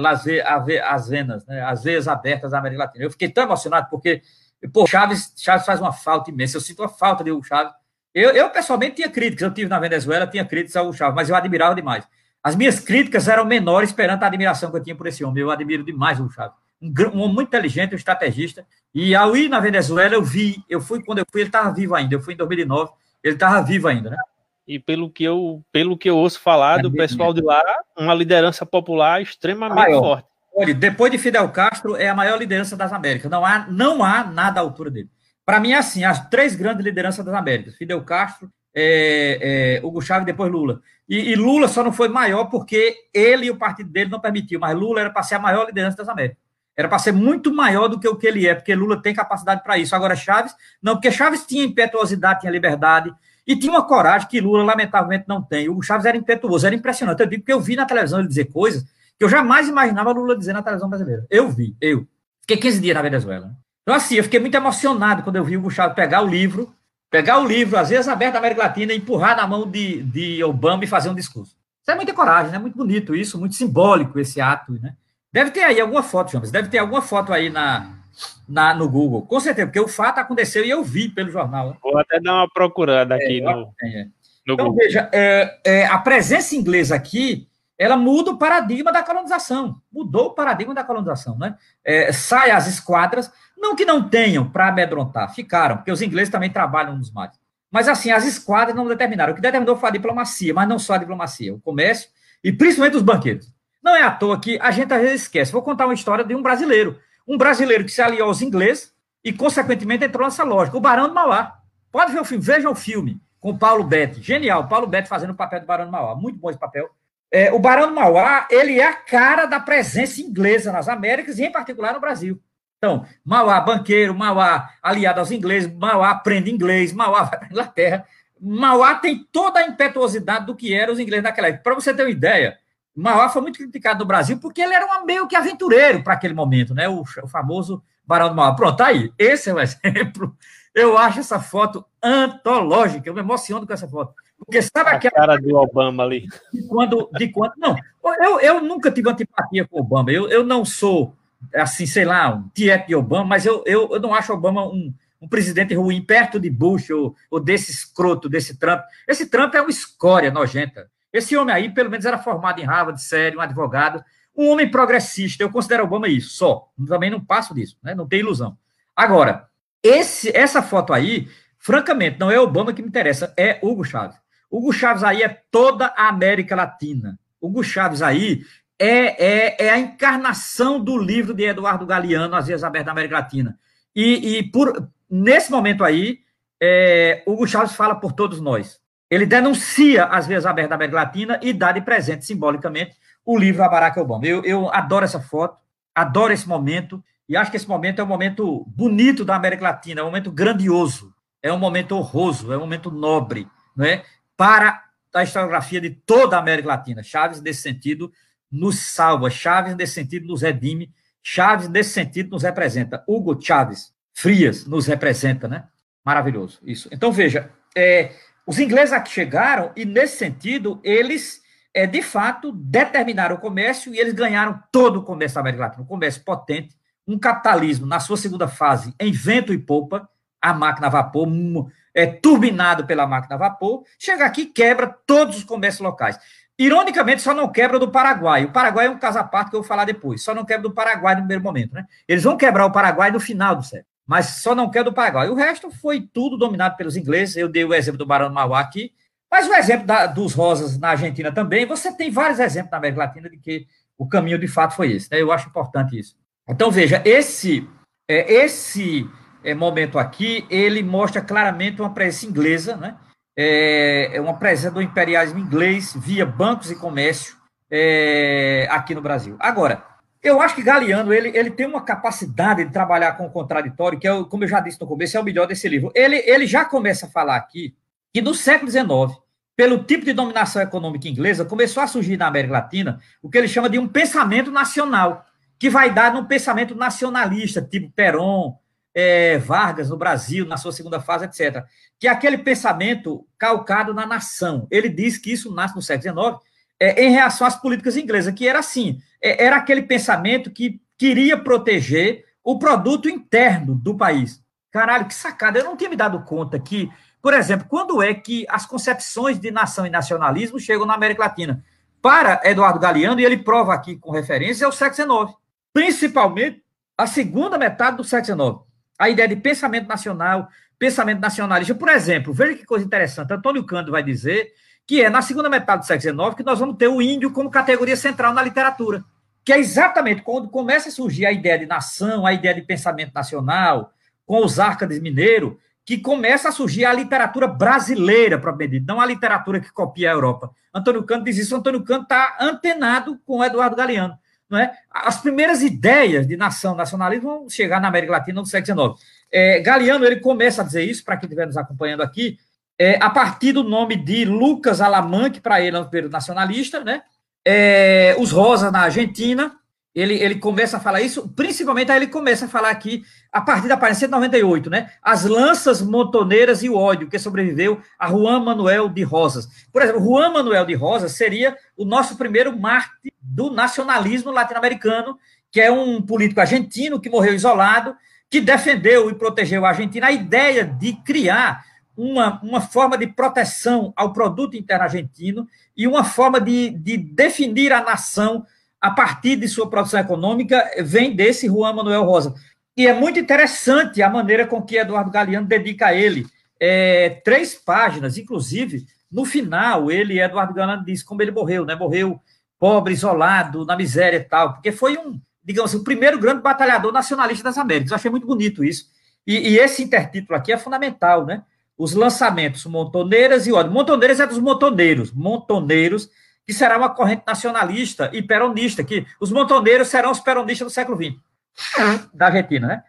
as venas, né, as veias abertas da América Latina. Eu fiquei tão emocionado porque, pô, Chaves, Chaves faz uma falta imensa. Eu sinto a falta de Hugo Chaves. Eu, eu, pessoalmente, tinha críticas. Eu tive na Venezuela, tinha críticas ao Hugo Chaves, mas eu admirava demais. As minhas críticas eram menores perante a admiração que eu tinha por esse homem. Eu admiro demais o Hugo Chávez. Um, um homem muito inteligente, um estrategista. E ao ir na Venezuela, eu vi, eu fui, quando eu fui, ele estava vivo ainda. Eu fui em 2009, ele estava vivo ainda, né? E pelo que eu, pelo que eu ouço falar do pessoal de lá, uma liderança popular extremamente Maior. forte. Olha, depois de Fidel Castro, é a maior liderança das Américas. Não há, não há nada à altura dele. Para mim, é assim, as três grandes lideranças das Américas. Fidel Castro, é, é, Hugo Chávez e depois Lula. E, e, Lula só não foi maior porque ele e o partido dele não permitiu, mas Lula era para ser a maior liderança das Américas. Era para ser muito maior do que o que ele é, porque Lula tem capacidade para isso. Agora, Chaves, não, porque Chaves tinha impetuosidade, tinha liberdade, e tinha uma coragem que Lula, lamentavelmente, não tem. O Chaves era impetuoso, era impressionante. Eu digo porque eu vi na televisão ele dizer coisas que eu jamais imaginava Lula dizer na televisão brasileira. Eu vi, eu. Fiquei 15 dias na Venezuela. Então, assim, eu fiquei muito emocionado quando eu vi o Chaves pegar o livro, pegar o livro, às vezes aberto da América Latina, empurrar na mão de, de Obama e fazer um discurso. Isso é muita coragem, né? Muito bonito isso, muito simbólico esse ato, né? Deve ter aí alguma foto, Jonas, deve ter alguma foto aí na, na, no Google, com certeza, porque o fato aconteceu e eu vi pelo jornal. Né? Vou até dar uma procurada aqui é, no, é. no então, Google. veja, é, é, a presença inglesa aqui, ela muda o paradigma da colonização, mudou o paradigma da colonização, né? É, sai as esquadras, não que não tenham para amedrontar, ficaram, porque os ingleses também trabalham nos mares. Mas, assim, as esquadras não determinaram. O que determinou foi a diplomacia, mas não só a diplomacia, o comércio e principalmente os banqueiros. Não é à toa que a gente às vezes esquece. Vou contar uma história de um brasileiro. Um brasileiro que se aliou aos ingleses e, consequentemente, entrou nessa lógica. O Barão do Mauá. Pode ver o filme, vejam o filme com o Paulo Betti. Genial, Paulo Betti fazendo o papel do Barão do Mauá. Muito bom esse papel. É, o Barão do Mauá, ele é a cara da presença inglesa nas Américas e, em particular, no Brasil. Então, Mauá, banqueiro, Mauá, aliado aos ingleses, Mauá aprende inglês, Mauá vai para a Inglaterra. Mauá tem toda a impetuosidade do que eram os ingleses naquela época. Para você ter uma ideia, Mauá foi muito criticado no Brasil porque ele era um meio que aventureiro para aquele momento, né? O, o, famoso Barão do Mauá. Pronto, tá aí. Esse é o exemplo. Eu acho essa foto antológica. Eu me emociono com essa foto. Porque sabe aquela. A cara do Obama ali. De quando. De quando não, eu, eu nunca tive antipatia com o Obama. Eu, eu não sou assim, sei lá, um de Obama, mas eu, eu, eu não acho Obama um, um presidente ruim, perto de Bush ou, ou desse escroto, desse Trump. Esse Trump é uma escória nojenta. Esse homem aí, pelo menos, era formado em Harvard, sério, um advogado, um homem progressista. Eu considero Obama isso, só. Também não passo disso, né? não tem ilusão. Agora, esse, essa foto aí, francamente, não é Obama que me interessa, é Hugo Chávez. Hugo Chávez aí é toda a América Latina. Hugo Chávez aí é, é, é a encarnação do livro de Eduardo Galeano, As Vias Abertas da América Latina. E, e por, nesse momento aí, é, Hugo Chávez fala por todos nós. Ele denuncia as vias abertas da América Latina e dá de presente, simbolicamente, o livro a Barack Obama. Eu, eu adoro essa foto, adoro esse momento, e acho que esse momento é um momento bonito da América Latina, é um momento grandioso, é um momento honroso, é um momento nobre, não é? para a historiografia de toda a América Latina. Chaves, nesse sentido, nos salva. Chaves, nesse sentido, nos redime. Chaves, nesse sentido, nos representa. Hugo Chaves Frias nos representa, né? Maravilhoso, isso. Então, veja, é, os ingleses aqui chegaram e, nesse sentido, eles, é, de fato, determinaram o comércio e eles ganharam todo o comércio da América Latina. Um comércio potente, um capitalismo, na sua segunda fase, em vento e popa, a máquina a vapor, é, turbinado pela máquina a vapor, chega aqui quebra todos os comércios locais. Ironicamente, só não quebra do Paraguai. O Paraguai é um caso à parte que eu vou falar depois. Só não quebra do Paraguai no primeiro momento, né? Eles vão quebrar o Paraguai no final do século, mas só não quebra do Paraguai. O resto foi tudo dominado pelos ingleses. Eu dei o exemplo do Barão do Mauá aqui, mas o exemplo da, dos Rosas na Argentina também. Você tem vários exemplos na América Latina de que o caminho de fato foi esse. Né? Eu acho importante isso. Então, veja, esse, é, esse é, momento aqui, ele mostra claramente uma presença inglesa, né? É, é uma presença do imperialismo inglês via bancos e comércio é, aqui no Brasil. Agora, eu acho que Galeano ele, ele tem uma capacidade de trabalhar com o contraditório, que é, como eu já disse no começo, é o melhor desse livro. Ele, ele já começa a falar aqui que no século XIX, pelo tipo de dominação econômica inglesa, começou a surgir na América Latina o que ele chama de um pensamento nacional, que vai dar num pensamento nacionalista, tipo Perón, é, Vargas no Brasil, na sua segunda fase, etc. Que é aquele pensamento calcado na nação. Ele diz que isso nasce no século XIX é, em reação às políticas inglesas, que era assim, era aquele pensamento que queria proteger o produto interno do país. Caralho, que sacada! Eu não tinha me dado conta que, por exemplo, quando é que as concepções de nação e nacionalismo chegam na América Latina? para Eduardo Galeano, e ele prova aqui com referência, é o século XIX. Principalmente a segunda metade do século XIX. A ideia de pensamento nacional, pensamento nacionalista. Por exemplo, veja que coisa interessante. Antônio Cândido vai dizer que é na segunda metade do século XIX que nós vamos ter o índio como categoria central na literatura. Que é exatamente quando começa a surgir a ideia de nação, a ideia de pensamento nacional, com os Árcades Mineiro, que começa a surgir a literatura brasileira, propriamente não a literatura que copia a Europa. Antônio Canto diz isso, Antônio Canto está antenado com Eduardo Galeano. Não é? As primeiras ideias de nação, nacionalismo vão chegar na América Latina no século XIX. É, Galeano ele começa a dizer isso, para quem estiver nos acompanhando aqui, é, a partir do nome de Lucas Alamã, que para ele é um período nacionalista, né? É, os Rosa na Argentina, ele, ele começa a falar isso, principalmente aí ele começa a falar aqui, a partir da página 198, né? As lanças montoneiras e o ódio que sobreviveu a Juan Manuel de Rosas. Por exemplo, Juan Manuel de Rosas seria o nosso primeiro mártir do nacionalismo latino-americano, que é um político argentino que morreu isolado, que defendeu e protegeu a Argentina a ideia de criar uma, uma forma de proteção ao produto interno argentino e uma forma de, de definir a nação a partir de sua produção econômica, vem desse Juan Manuel Rosa. E é muito interessante a maneira com que Eduardo Galeano dedica a ele é, três páginas, inclusive, no final, ele, Eduardo Galeano, diz como ele morreu, né? Morreu pobre, isolado, na miséria e tal, porque foi um, digamos assim, o primeiro grande batalhador nacionalista das Américas. Eu achei muito bonito isso. E, e esse intertítulo aqui é fundamental, né? Os lançamentos, Montoneiras e ódio. Montoneiras é dos montoneiros. Montoneiros que será uma corrente nacionalista e peronista, que os montoneiros serão os peronistas do século XX, da Argentina, né?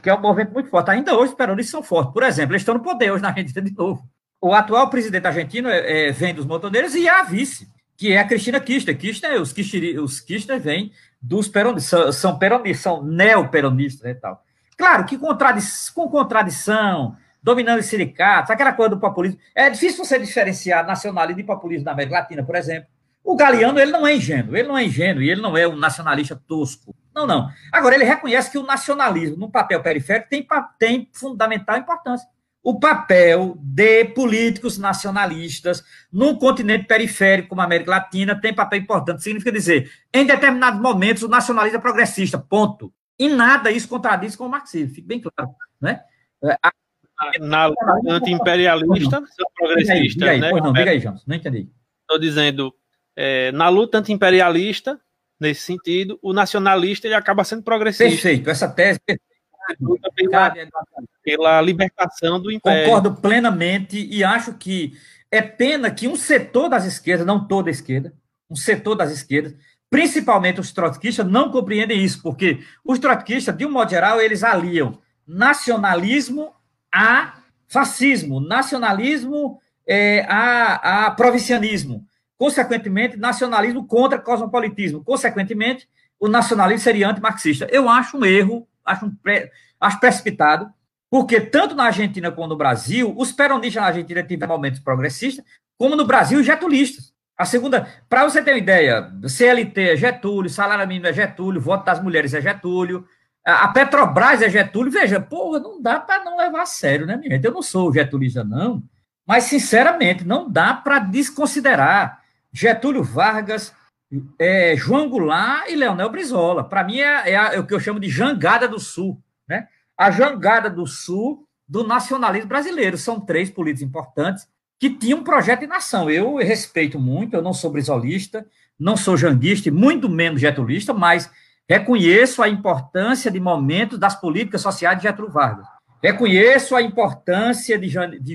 Que é um movimento muito forte. Ainda hoje os peronistas são fortes. Por exemplo, eles estão no poder hoje na Argentina de novo. O atual presidente argentino é, é, vem dos montoneiros e a vice, que é a Cristina Kirchner. Kirchner os, Kirchner, os Kirchner vêm dos peronistas, são, peronistas, são neoperonistas e tal. Claro que com contradição, dominando os sindicatos, aquela coisa do populismo. É difícil você diferenciar nacionalismo e populismo na América Latina, por exemplo. O Galeano, ele não é ingênuo, ele não é ingênuo e ele não é um nacionalista tosco. Não, não. Agora, ele reconhece que o nacionalismo, no papel periférico, tem, tem fundamental importância. O papel de políticos nacionalistas num continente periférico como a América Latina tem papel importante. Significa dizer, em determinados momentos, o nacionalismo é progressista, ponto. E nada isso contradiz com o marxismo, fique bem claro. Né? Na luta anti-imperialista, são progressistas, diga aí, né? Pois não, diga aí, Jones, não entendi. Estou dizendo, é, na luta anti-imperialista, nesse sentido, o nacionalista ele acaba sendo progressista. Perfeito, essa tese pela, pela libertação do império. Concordo plenamente e acho que é pena que um setor das esquerdas, não toda a esquerda, um setor das esquerdas, principalmente os trotskistas, não compreendem isso, porque os trotskistas, de um modo geral, eles aliam nacionalismo a fascismo, nacionalismo é, a, a provincianismo. Consequentemente, nacionalismo contra cosmopolitismo. Consequentemente, o nacionalismo seria antimarxista. Eu acho um erro, acho, um acho precipitado, porque tanto na Argentina como no Brasil, os peronistas na Argentina tiveram momentos progressistas, como no Brasil, getulistas. A segunda, para você ter uma ideia, CLT é Getúlio, salário mínimo é Getúlio, voto das mulheres é Getúlio, a Petrobras é Getúlio, veja, porra, não dá para não levar a sério, né, minha gente? Eu não sou getulista, não, mas, sinceramente, não dá para desconsiderar Getúlio Vargas, é, João Goulart e Leonel Brizola. Para mim, é, é, a, é, o que eu chamo de jangada do Sul, né? A jangada do Sul do nacionalismo brasileiro. São três políticos importantes que tinham um projeto de nação. Eu respeito muito, eu não sou brizolista, não sou janguista, muito menos getulista, mas Reconheço a importância de momentos das políticas sociais de Getúlio Vargas. Reconheço a importância de,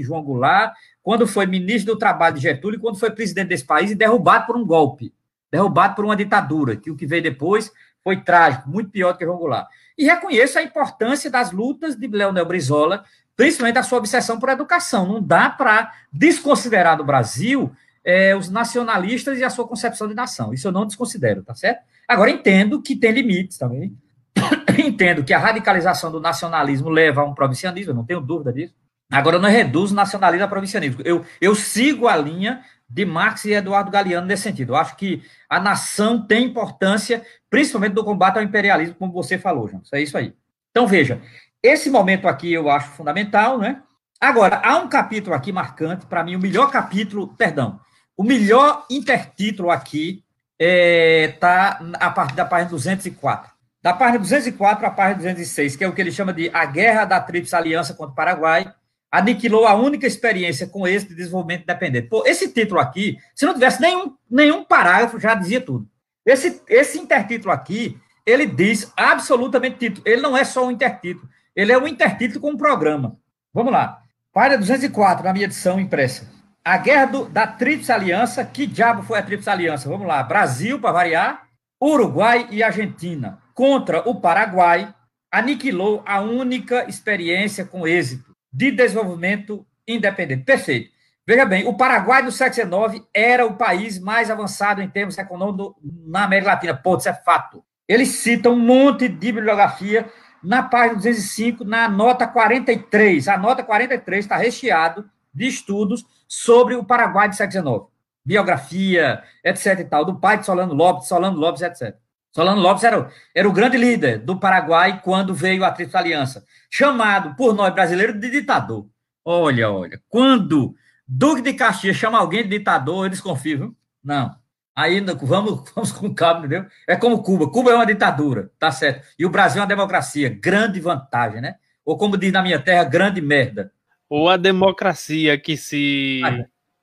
João Goulart quando foi ministro do Trabalho de Getúlio quando foi presidente desse país e derrubado por um golpe, derrubado por uma ditadura, que o que veio depois foi trágico, muito pior do que João Goulart. E reconheço a importância das lutas de Leonel Brizola, principalmente a sua obsessão por educação. Não dá para desconsiderar no Brasil é, os nacionalistas e a sua concepção de nação. Isso eu não desconsidero, tá certo? Agora, entendo que tem limites também. entendo que a radicalização do nacionalismo leva a um provincianismo, não tenho dúvida disso. Agora, eu não reduzo nacionalismo a provincianismo. Eu, eu sigo a linha de Marx e Eduardo Galeano nesse sentido. Eu acho que a nação tem importância, principalmente do combate ao imperialismo, como você falou, João. É isso aí. Então, veja, esse momento aqui eu acho fundamental, né? Agora, há um capítulo aqui marcante, para mim, o melhor capítulo, perdão, O melhor intertítulo aqui está é, tá a partir da página 204. Da página 204 à página 206, que é o que ele chama de A Guerra da Tríplice Aliança contra o Paraguai, aniquilou a única experiência com êxito de desenvolvimento independente. Pô, esse título aqui, se não tivesse nenhum, nenhum parágrafo, já dizia tudo. Esse, esse intertítulo aqui, ele diz absolutamente título. Ele não é só um intertítulo, ele é um intertítulo com um programa. Vamos lá. Página 204, na minha edição impressa. A guerra do, da Tríplice Aliança. Que diabo foi a Tríplice Aliança? Vamos lá. Brasil, para variar, Uruguai e Argentina. Contra o Paraguai, aniquilou a única experiência com êxito de desenvolvimento independente. Perfeito. Veja bem, o Paraguai do século XIX era o país mais avançado em termos econômicos na América Latina. Pô, isso é fato. Eles citam um monte de bibliografia na página 205, na nota 43. A nota 43 está recheado de estudos sobre o Paraguai século XIX. Biografia, etc e tal, do pai de Solano Lopes, Solano Lopes, etc. Solano Lopes era, era o grande líder do Paraguai quando veio a Tríplice Aliança, chamado por nós brasileiros de ditador. Olha, olha, quando Duque de Caxias chama alguém de ditador, eu desconfio, viu? Não. Aí vamos, vamos com calma, entendeu? É como Cuba. Cuba é uma ditadura, tá certo. E o Brasil é uma democracia. Grande vantagem, né? Ou como diz na minha terra, grande merda. Ou a democracia que se,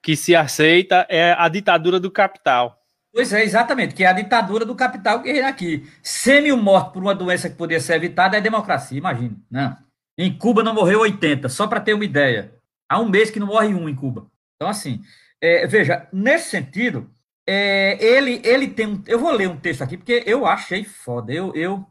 que se aceita é a ditadura do capital. Pois é, exatamente, que é a ditadura do capital que reina aqui. Semi-morto por uma doença que poderia ser evitada é democracia, imagina. Não. Né? Em Cuba não morreu 80, só para ter uma ideia. Há um mês que não morre um em Cuba. Então, assim, é, veja, nesse sentido, é, ele, ele tem um. Eu vou ler um texto aqui, porque eu achei foda. Eu, eu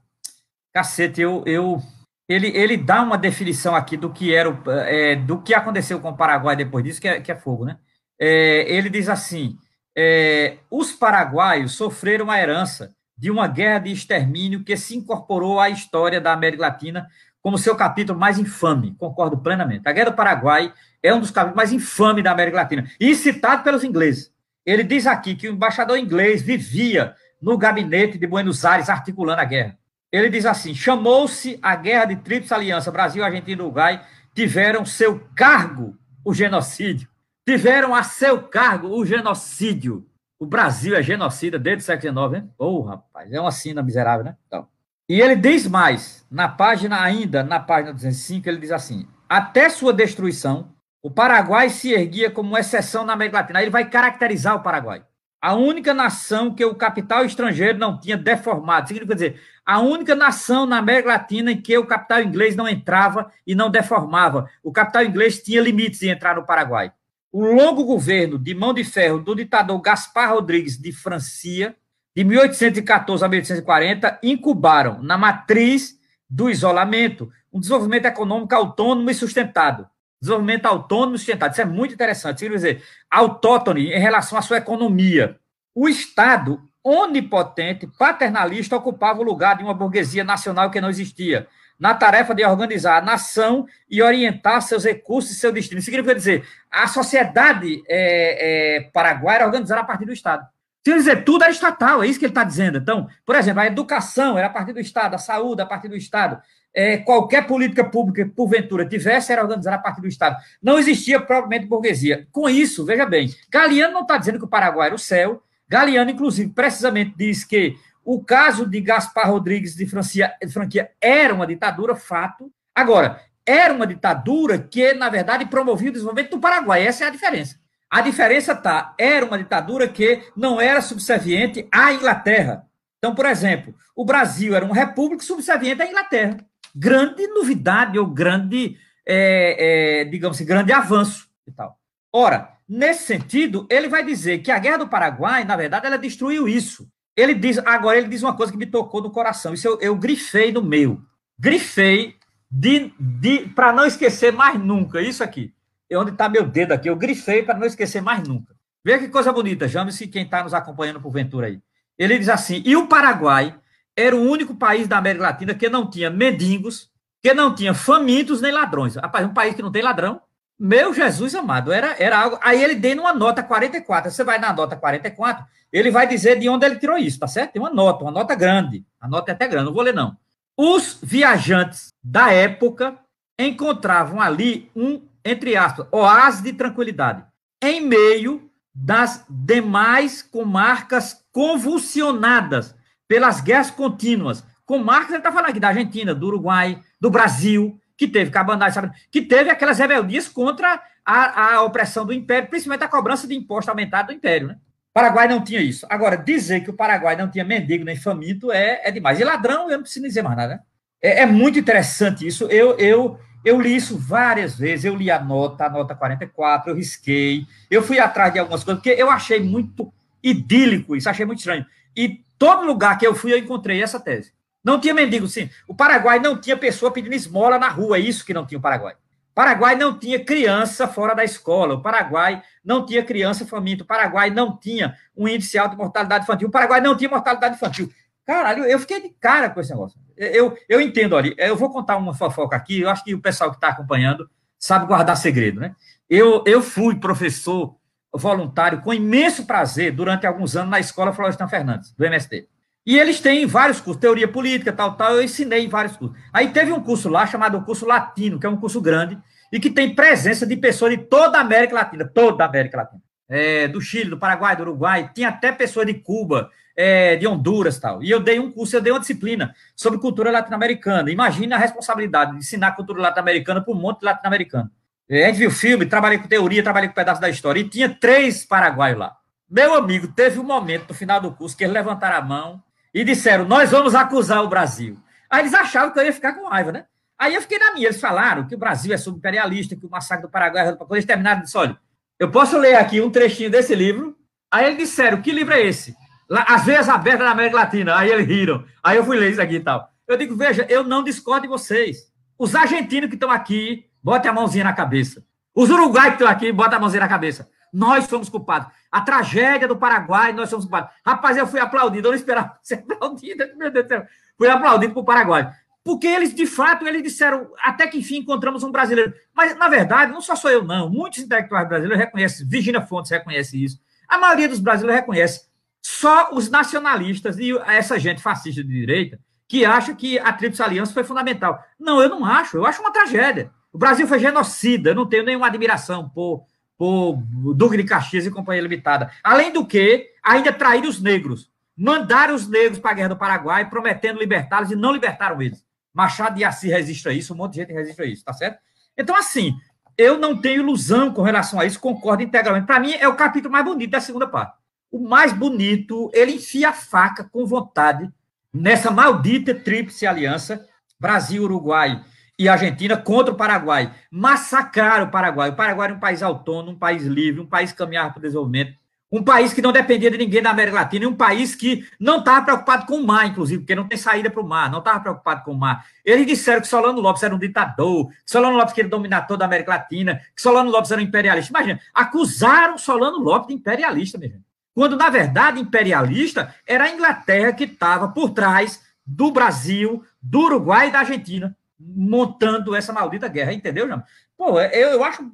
cacete, eu, eu ele, ele dá uma definição aqui do que era o, é, do que aconteceu com o Paraguai depois disso, que é, que é fogo, né? É, ele diz assim: é, os paraguaios sofreram a herança de uma guerra de extermínio que se incorporou à história da América Latina como seu capítulo mais infame. Concordo plenamente. A Guerra do Paraguai é um dos capítulos mais infames da América Latina, e citado pelos ingleses. Ele diz aqui que o embaixador inglês vivia no gabinete de Buenos Aires articulando a guerra. Ele diz assim: chamou-se a Guerra de Tríplice Aliança. Brasil, Argentina e Uruguai tiveram seu cargo o genocídio. Tiveram a seu cargo o genocídio. O Brasil é genocida desde o século XIX, hein? Ô, oh, rapaz, é uma sina miserável, né? Então. E ele diz mais, na página ainda, na página 205, ele diz assim: até sua destruição, o Paraguai se erguia como exceção na América Latina. Ele vai caracterizar o Paraguai. A única nação que o capital estrangeiro não tinha deformado. Significa dizer, a única nação na América Latina em que o capital inglês não entrava e não deformava. O capital inglês tinha limites em entrar no Paraguai. O longo governo de mão de ferro do ditador Gaspar Rodrigues de Francia, de 1814 a 1840, incubaram na matriz do isolamento um desenvolvimento econômico autônomo e sustentado. Desenvolvimento autônomo e sustentado. Isso é muito interessante. Quer dizer, autótone em relação à sua economia. O Estado onipotente, paternalista, ocupava o lugar de uma burguesia nacional que não existia, na tarefa de organizar a nação e orientar seus recursos e seu destino. Isso significa dizer, a sociedade é, é, paraguaia era organizada a partir do Estado. Quer dizer, tudo era estatal, é isso que ele está dizendo. Então, por exemplo, a educação era a partir do Estado, a saúde a partir do Estado, é, qualquer política pública que, porventura, tivesse, era organizada a partir do Estado. Não existia propriamente burguesia. Com isso, veja bem, Galiano não está dizendo que o Paraguai era o céu, Galiano, inclusive, precisamente diz que o caso de Gaspar Rodrigues de Francia, Franquia era uma ditadura, fato. Agora, era uma ditadura que, na verdade, promovia o desenvolvimento do Paraguai. Essa é a diferença. A diferença está, era uma ditadura que não era subserviente à Inglaterra. Então, por exemplo, o Brasil era uma república subserviente à Inglaterra. Grande novidade ou grande, é, é, digamos assim, grande avanço e tal. Ora, Nesse sentido, ele vai dizer que a Guerra do Paraguai, na verdade, ela destruiu isso. Ele diz, agora ele diz uma coisa que me tocou no coração. Isso eu, eu grifei no meu. Grifei de, de para não esquecer mais nunca. Isso aqui. É onde está meu dedo aqui. Eu grifei para não esquecer mais nunca. Veja que coisa bonita, chame-se quem está nos acompanhando por ventura aí. Ele diz assim: e o Paraguai era o único país da América Latina que não tinha mendigos, que não tinha famintos nem ladrões. Rapaz, um país que não tem ladrão, meu Jesus amado, era, era algo. Aí ele deu uma nota 44. Você vai na nota 44, ele vai dizer de onde ele tirou isso, tá certo? Tem uma nota, uma nota grande. A nota é até grande, não vou ler, não. Os viajantes da época encontravam ali um, entre aspas, oásis de tranquilidade, em meio das demais comarcas convulsionadas pelas guerras contínuas. Comarcas, ele está falando aqui da Argentina, do Uruguai, do Brasil, que teve cabandagem, que teve aquelas rebeldias contra a, a opressão do Império, principalmente a cobrança de imposto aumentado do Império, né? Paraguai não tinha isso. Agora, dizer que o Paraguai não tinha mendigo nem faminto é, é demais. E ladrão, eu não preciso dizer mais nada. Né? É, é, muito interessante isso. Eu, eu, eu li isso várias vezes. Eu li a nota, a nota 44, eu risquei. Eu fui atrás de algumas coisas, porque eu achei muito idílico isso, achei muito estranho. E todo lugar que eu fui, eu encontrei essa tese. Não tinha mendigo, sim. O Paraguai não tinha pessoa pedindo esmola na rua, é isso que não tinha o Paraguai. Paraguai não tinha criança fora da escola, o Paraguai não tinha criança faminta, o Paraguai não tinha um índice alto de mortalidade infantil, o Paraguai não tinha mortalidade infantil. Caralho, eu fiquei de cara com esse negócio. Eu, eu entendo, olha, eu vou contar uma fofoca aqui, eu acho que o pessoal que está acompanhando sabe guardar segredo, né? Eu, eu fui professor voluntário com imenso prazer durante alguns anos na escola Florestan Fernandes, do MST. E eles têm vários cursos, teoria política, tal, tal. Eu ensinei vários cursos. Aí teve um curso lá chamado curso latino, que é um curso grande e que tem presença de pessoas de toda a América Latina, toda a América Latina. É, do Chile, do Paraguai, do Uruguai, tinha até pessoas de Cuba, é, de Honduras tal. E eu dei um curso, eu dei uma disciplina sobre cultura latino-americana. Imagina a responsabilidade de ensinar cultura latino-americana para um monte de latino-americano. É, a gente viu filme, trabalhei com teoria, trabalhei com pedaço da história, e tinha três paraguaios lá. Meu amigo, teve um momento no final do curso que eles levantaram a mão e disseram: Nós vamos acusar o Brasil. Aí eles achavam que eu ia ficar com raiva, né? Aí eu fiquei na minha. Eles falaram que o Brasil é subimperialista, que o massacre do Paraguai. Quando eles terminaram, disse: Olha, eu posso ler aqui um trechinho desse livro. Aí eles disseram: Que livro é esse? As Veias Abertas da América Latina. Aí eles riram. Aí eu fui ler isso aqui e tal. Eu digo: Veja, eu não discordo de vocês. Os argentinos que estão aqui, botem a mãozinha na cabeça. Os uruguaios que estão aqui, botem a mãozinha na cabeça. Nós somos culpados. A tragédia do Paraguai, nós somos culpados. Rapaz, eu fui aplaudido, eu não esperava ser aplaudido, meu Deus do céu. Fui aplaudido para o Paraguai. Porque eles, de fato, eles disseram, até que enfim encontramos um brasileiro. Mas, na verdade, não só sou eu, não. Muitos intelectuais brasileiros reconhecem, Virginia Fontes reconhece isso. A maioria dos brasileiros reconhece. Só os nacionalistas e essa gente fascista de direita que acha que a Tríplice Aliança foi fundamental. Não, eu não acho. Eu acho uma tragédia. O Brasil foi genocida. Não tenho nenhuma admiração por por Duque de Caxias e Companhia Limitada. Além do que, ainda trair os negros. Mandaram os negros para a Guerra do Paraguai, prometendo libertá-los e não libertaram eles. Machado de Assis resiste a isso, um monte de gente resiste a isso, tá certo? Então, assim, eu não tenho ilusão com relação a isso, concordo integralmente. Para mim, é o capítulo mais bonito da segunda parte. O mais bonito, ele enfia a faca com vontade nessa maldita tríplice aliança Brasil, Uruguai e Argentina contra o Paraguai. Massacraram o Paraguai. O Paraguai era um país autônomo, um país livre, um país que caminhava para o desenvolvimento, um país que não dependia de ninguém da América Latina, e um país que não estava preocupado com o mar, inclusive, porque não tem saída para o mar, não estava preocupado com o mar. Eles disseram que Solano Lopes era um ditador, que Solano Lopes queria dominar toda a América Latina, que Solano Lopes era um imperialista. Imagina, acusaram Solano Lopes de imperialista, mesmo. Quando, na verdade, imperialista era a Inglaterra que estava por trás do Brasil, do Uruguai e da Argentina montando essa maldita guerra, entendeu, Jam? Pô, é, eu, eu acho.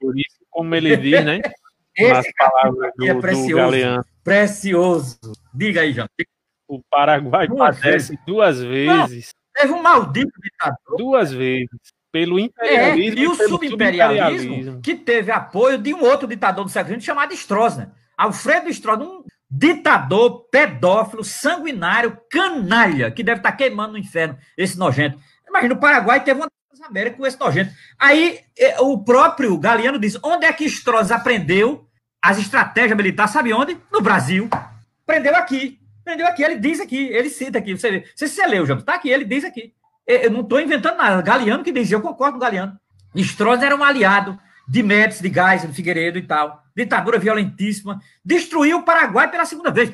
Por isso, como ele diz, né? Esse palavras do, é precioso. Precioso. Diga aí, Jam. O Paraguai duas padece vezes. duas vezes. Não, teve um maldito ditador. Duas vezes. Pelo imperialismo. É, e o subimperialismo, que teve apoio de um outro ditador do século XX chamado Stroessner. Alfredo Stroessner, um ditador pedófilo, sanguinário, canalha, que deve estar queimando no inferno esse nojento. Imagina, o Paraguai teve uma das Américas com esse nojento. Aí é, o próprio Galeano diz: onde é que Stroz aprendeu as estratégias militares? Sabe onde? No Brasil. Aprendeu aqui. Aprendeu aqui. Ele diz aqui, ele cita aqui. Você, você, você leu, João? Está aqui, ele diz aqui. Eu não estou inventando nada. Galeano que diz, eu concordo com o Galeano. Stroz era um aliado de Médici, de Geisel, de Figueiredo e tal. Ditadura violentíssima. Destruiu o Paraguai pela segunda vez.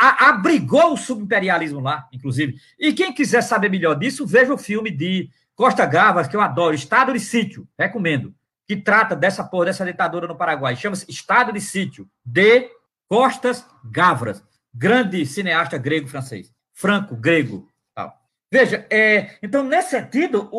A, a, abrigou o subimperialismo lá, inclusive. E quem quiser saber melhor disso, veja o filme de Costa Gavras, que eu adoro, Estado de Sítio. Recomendo. Que trata dessa porra, dessa ditadura no Paraguai. Chama-se Estado de Sítio, de Costas Gavras. Grande cineasta grego-francês. Franco, grego, Veja, é, então, nesse sentido,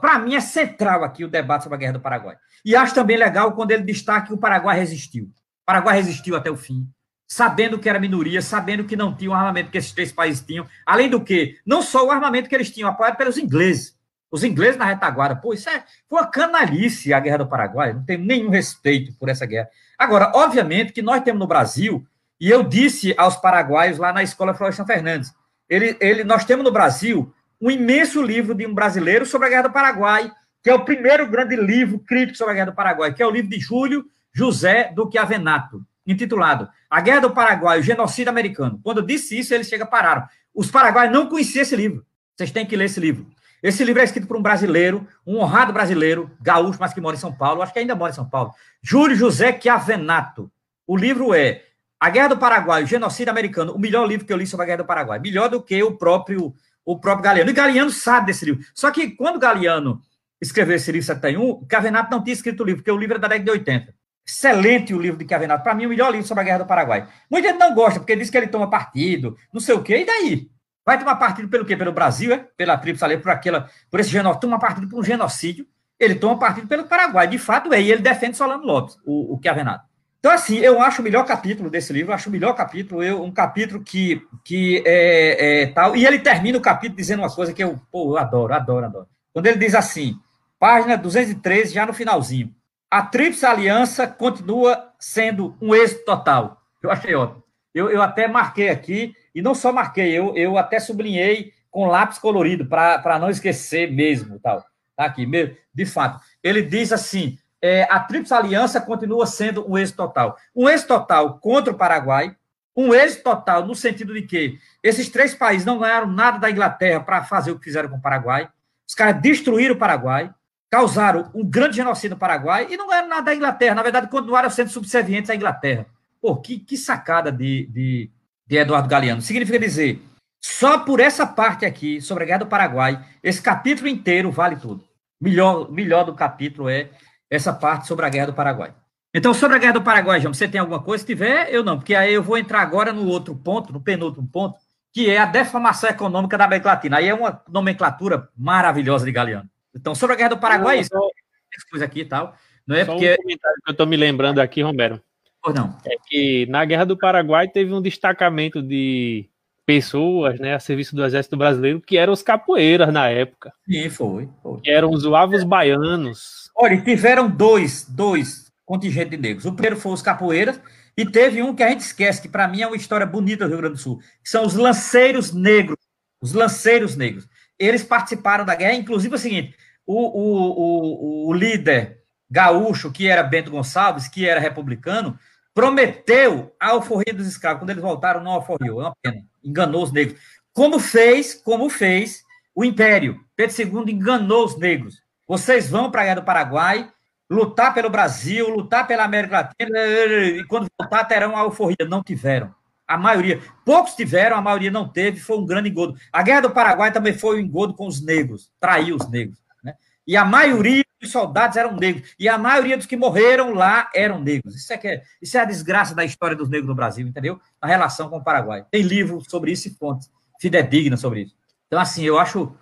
para mim é central aqui o debate sobre a Guerra do Paraguai. E acho também legal quando ele destaca que o Paraguai resistiu. O Paraguai resistiu até o fim, sabendo que era minoria, sabendo que não tinha o armamento que esses três países tinham. Além do que, não só o armamento que eles tinham, apoiado pelos ingleses. Os ingleses na retaguarda. Pô, isso é, foi uma canalice a Guerra do Paraguai. Não tenho nenhum respeito por essa guerra. Agora, obviamente que nós temos no Brasil, e eu disse aos paraguaios lá na escola Florestan Fernandes, ele, ele, nós temos no Brasil um imenso livro de um brasileiro sobre a Guerra do Paraguai, que é o primeiro grande livro crítico sobre a Guerra do Paraguai, que é o livro de Júlio José Duque Avenato, intitulado A Guerra do Paraguai, o Genocídio Americano. Quando eu disse isso, eles chegam pararam. Os paraguaios não conheciam esse livro. Vocês têm que ler esse livro. Esse livro é escrito por um brasileiro, um honrado brasileiro, gaúcho, mas que mora em São Paulo, acho que ainda mora em São Paulo, Júlio José Chiavenato. O livro é A Guerra do Paraguai, o Genocídio Americano, o melhor livro que eu li sobre a Guerra do Paraguai. Melhor do que o próprio o próprio Galeano. E Galeano sabe desse livro. Só que quando Galeano escreveu esse livro em 71, Chiavenato não tinha escrito o livro, porque o livro é da década de 80. Excelente o livro de Chiavenato. Para mim, o melhor livro sobre a Guerra do Paraguai. Muita gente não gosta, porque diz que ele toma partido, não sei o quê, e daí? Vai tomar partido pelo quê? Pelo Brasil, é? Pela Tríplice por aquela, por esse genocídio, toma partido por um genocídio. Ele toma partido pelo Paraguai, de fato é, e ele defende Solano Lopes, o, o Chiavenato. Então, assim, eu acho o melhor capítulo desse livro, acho o melhor capítulo, eu, um capítulo que, que é, é, tal, e ele termina o capítulo dizendo uma coisa que eu, pô, eu adoro, adoro, adoro. Quando ele diz assim, página 213, já no finalzinho, a Tríplice Aliança continua sendo um êxito total. Eu achei ótimo. Eu, eu até marquei aqui, e não só marquei, eu, eu até sublinhei com lápis colorido, para não esquecer mesmo, tal. Tá aqui, de fato. Ele diz assim, é, a Tríplice Aliança continua sendo um êxito total. Um êxito total contra o Paraguai, um êxito total no sentido de que esses três países não ganharam nada da Inglaterra para fazer o que fizeram com o Paraguai. Os caras destruíram o Paraguai, causaram um grande genocídio no Paraguai e não ganharam nada da Inglaterra. Na verdade, continuaram sendo subservientes à Inglaterra. Pô, que, que sacada de, de, de Eduardo Galeano. Significa dizer, só por essa parte aqui, sobre a Guerra do Paraguai, esse capítulo inteiro vale tudo. Melhor, melhor do capítulo é essa parte sobre a Guerra do Paraguai. Então, sobre a Guerra do Paraguai, João, você tem alguma coisa? Se tiver, eu não, porque aí eu vou entrar agora no outro ponto, no penúltimo ponto, que é a deformação econômica da América Latina. Aí é uma nomenclatura maravilhosa de Galeano. Então, sobre a Guerra do Paraguai, não, isso, coisa aqui e tal. Não é Só porque... um comentário que eu estou me lembrando aqui, Romero. Ou não? É que na Guerra do Paraguai teve um destacamento de pessoas, né, a serviço do Exército Brasileiro, que eram os capoeiras na época. Sim, foi. foi. Que eram os avos baianos. Olha, tiveram dois, dois contingentes negros. O primeiro foi os capoeiras, e teve um que a gente esquece, que para mim é uma história bonita do Rio Grande do Sul, que são os lanceiros negros. Os lanceiros negros. Eles participaram da guerra, inclusive é o seguinte: o, o, o, o líder gaúcho, que era Bento Gonçalves, que era republicano, prometeu a alforria dos escravos. Quando eles voltaram, não alforriou, é uma pena. Enganou os negros. Como fez, como fez o Império. Pedro II enganou os negros. Vocês vão para a Guerra do Paraguai, lutar pelo Brasil, lutar pela América Latina, e quando voltar terão a alforria. Não tiveram. A maioria. Poucos tiveram, a maioria não teve, foi um grande engodo. A Guerra do Paraguai também foi um engodo com os negros, traiu os negros. Né? E a maioria dos soldados eram negros. E a maioria dos que morreram lá eram negros. Isso é, que é, isso é a desgraça da história dos negros no Brasil, entendeu? A relação com o Paraguai. Tem livro sobre isso e fontes fidedignas sobre isso. Então, assim, eu acho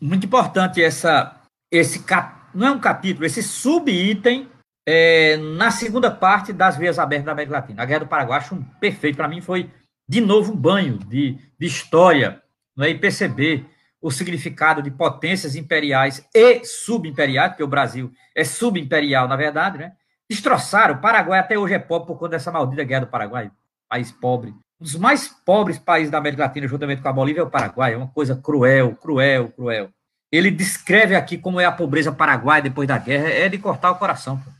muito importante essa, esse cap, não é um capítulo, esse subitem é, na segunda parte das Vias Abertas da América Latina. A Guerra do Paraguai, acho um perfeito. Para mim, foi, de novo, um banho de, de história não é? e perceber o significado de potências imperiais e subimperiais, porque o Brasil é subimperial, na verdade, né? Destroçaram. O Paraguai até hoje é pobre por conta dessa maldita guerra do Paraguai. País pobre. Um dos mais pobres países da América Latina, juntamente com a Bolívia, é o Paraguai. É uma coisa cruel, cruel, cruel. Ele descreve aqui como é a pobreza paraguaia depois da guerra. É de cortar o coração. Pô.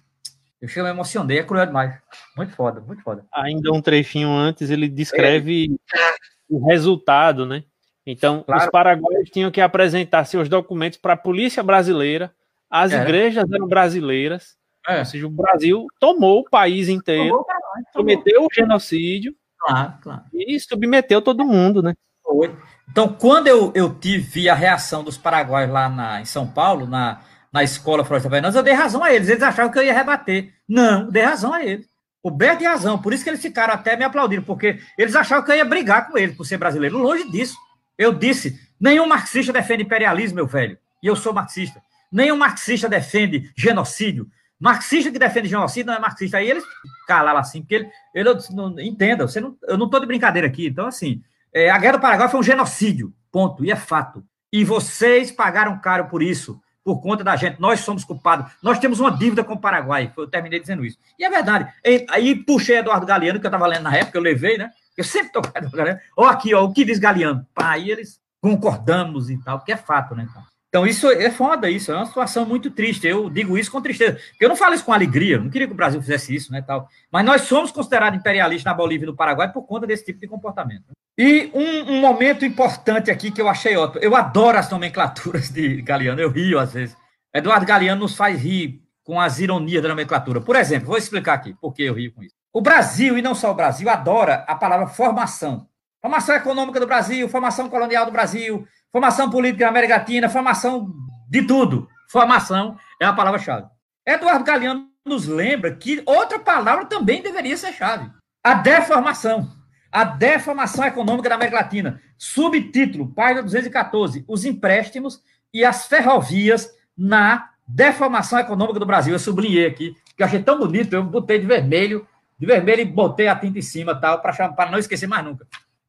Eu chego, me emocionei. É cruel demais. Muito foda, muito foda. Ainda um trechinho antes, ele descreve é. o resultado, né? Então, claro. os paraguaios tinham que apresentar seus documentos para a polícia brasileira, as é. igrejas eram brasileiras, é. ou seja, o Brasil tomou o país inteiro, tomou, tomou. cometeu o genocídio claro, claro. e submeteu todo mundo, né? Foi. Então, quando eu, eu tive a reação dos paraguaios lá na, em São Paulo, na, na escola Floresta Fernandes, eu dei razão a eles. Eles achavam que eu ia rebater. Não, dei razão a eles. O Beto tem razão, por isso que eles ficaram até me aplaudindo, porque eles achavam que eu ia brigar com eles por ser brasileiro. Longe disso. Eu disse: nenhum marxista defende imperialismo, meu velho. E eu sou marxista. Nenhum marxista defende genocídio. Marxista que defende genocídio não é marxista. Aí eles calaram assim, porque ele, ele não, entenda, você não, eu não estou de brincadeira aqui. Então, assim, é, a Guerra do Paraguai foi um genocídio, ponto, e é fato. E vocês pagaram caro por isso, por conta da gente. Nós somos culpados. Nós temos uma dívida com o Paraguai. Eu terminei dizendo isso. E é verdade. Aí puxei Eduardo Galeano, que eu estava lendo na época, eu levei, né? Eu sempre estou com Eduardo Galeano. Ó, aqui, ó, o que diz Galeano? Aí eles concordamos e tal, porque é fato, né? Então, isso é foda, isso é uma situação muito triste. Eu digo isso com tristeza. Porque eu não falo isso com alegria, não queria que o Brasil fizesse isso, né? Tal. Mas nós somos considerados imperialistas na Bolívia e no Paraguai por conta desse tipo de comportamento. E um, um momento importante aqui que eu achei ótimo. Eu adoro as nomenclaturas de Galeano, eu rio às vezes. Eduardo Galeano nos faz rir com as ironias da nomenclatura. Por exemplo, vou explicar aqui por que eu rio com isso. O Brasil, e não só o Brasil, adora a palavra formação. Formação econômica do Brasil, formação colonial do Brasil, formação política na América Latina, formação de tudo. Formação é a palavra-chave. Eduardo Galeano nos lembra que outra palavra também deveria ser chave: a deformação. A deformação econômica da América Latina. Subtítulo, página 214: Os empréstimos e as ferrovias na deformação econômica do Brasil. Eu sublinhei aqui, que eu achei tão bonito, eu botei de vermelho, de vermelho e botei a tinta em cima tal, para não esquecer mais nunca.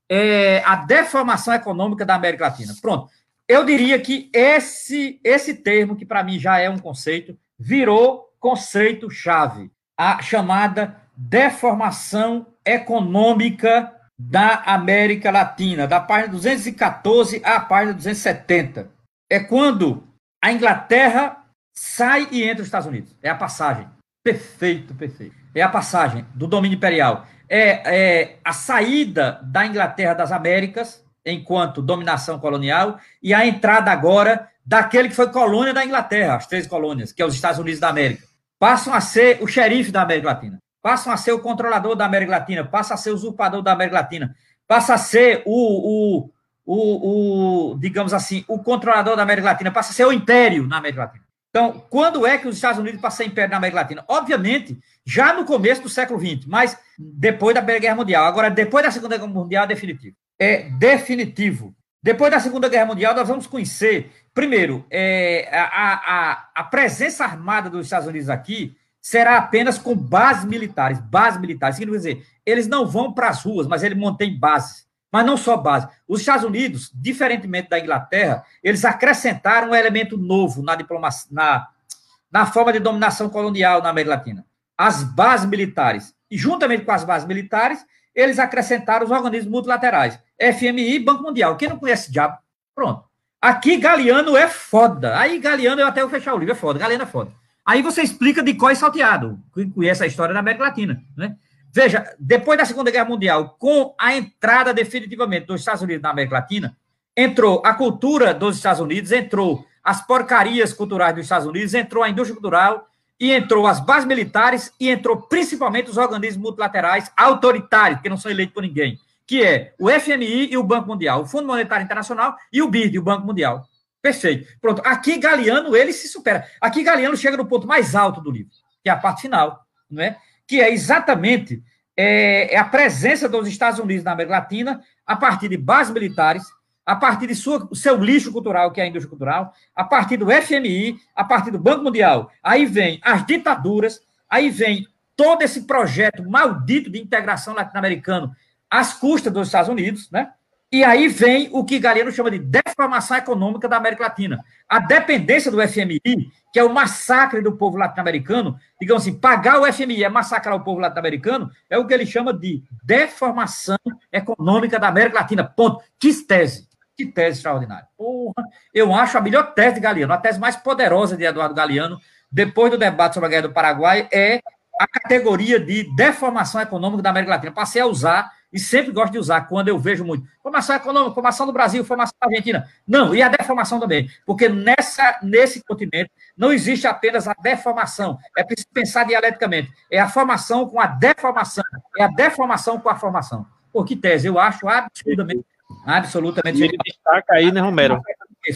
É, a deformação econômica da América Latina. Pronto. Eu diria que esse, esse termo, que para mim já é um conceito, virou conceito-chave. A chamada deformação econômica da América Latina, da página 214 à página 270. É quando a Inglaterra sai e entra os Estados Unidos. É a passagem. Perfeito, perfeito. É a passagem do domínio imperial. É, é a saída da Inglaterra das Américas enquanto dominação colonial e a entrada agora daquele que foi colônia da Inglaterra, as três colônias, que é os Estados Unidos da América. Passam a ser o xerife da América Latina, passam a ser o controlador da América Latina, passa a ser o usurpador da América Latina, passa a ser o, o, o, o, digamos assim, o controlador da América Latina, passa a ser o império na América Latina. Então, quando é que os Estados Unidos passam a ser império na América Latina? Obviamente, já no começo do século XX, mas depois da Primeira Guerra Mundial. Agora, depois da Segunda Guerra Mundial, é definitivo. É definitivo. Depois da Segunda Guerra Mundial, nós vamos conhecer, primeiro, é, a, a, a presença armada dos Estados Unidos aqui será apenas com bases militares. Bases militares. Significa dizer, eles não vão para as ruas, mas eles mantêm bases. Mas não só base. Os Estados Unidos, diferentemente da Inglaterra, eles acrescentaram um elemento novo na diplomacia, na, na forma de dominação colonial na América Latina. As bases militares. E juntamente com as bases militares, eles acrescentaram os organismos multilaterais. FMI Banco Mundial. Quem não conhece diabo? Pronto. Aqui Galeano é foda. Aí Galeano, eu até vou fechar o livro, é foda. Galeano é foda. Aí você explica de qual é salteado. Conhece a história da América Latina, né? Veja, depois da Segunda Guerra Mundial, com a entrada definitivamente dos Estados Unidos na América Latina, entrou a cultura dos Estados Unidos, entrou as porcarias culturais dos Estados Unidos, entrou a indústria cultural e entrou as bases militares e entrou principalmente os organismos multilaterais autoritários, que não são eleitos por ninguém, que é o FMI e o Banco Mundial, o Fundo Monetário Internacional e o BID, o Banco Mundial. Perfeito. Pronto. Aqui Galeano ele se supera. Aqui Galeano chega no ponto mais alto do livro, que é a parte final, não é? que é exatamente é, é, a presença dos Estados Unidos na América Latina a partir de bases militares, a partir de sua, seu lixo cultural, que é a indústria cultural, a partir do FMI, a partir do Banco Mundial. Aí vem as ditaduras, aí vem todo esse projeto maldito de integração latino-americano às custas dos Estados Unidos, né? E aí vem o que Galeno chama de deformação econômica da América Latina. A dependência do FMI, que é o massacre do povo latino-americano, digamos assim, pagar o FMI é massacrar o povo latino-americano, é o que ele chama de deformação econômica da América Latina. Ponto. Que tese. Que tese extraordinária. Porra, eu acho a melhor tese de Galeano, a tese mais poderosa de Eduardo Galeano, depois do debate sobre a guerra do Paraguai, é a categoria de deformação econômica da América Latina. Passei a usar e sempre gosto de usar quando eu vejo muito. Formação econômica, formação do Brasil, formação da Argentina. Não, e a deformação também. Porque nessa, nesse continente não existe apenas a deformação. É preciso pensar dialeticamente. É a formação com a deformação. É a deformação com a formação. Por que tese? Eu acho absurdamente. Absolutamente. Ele destaca aí, né, Romero?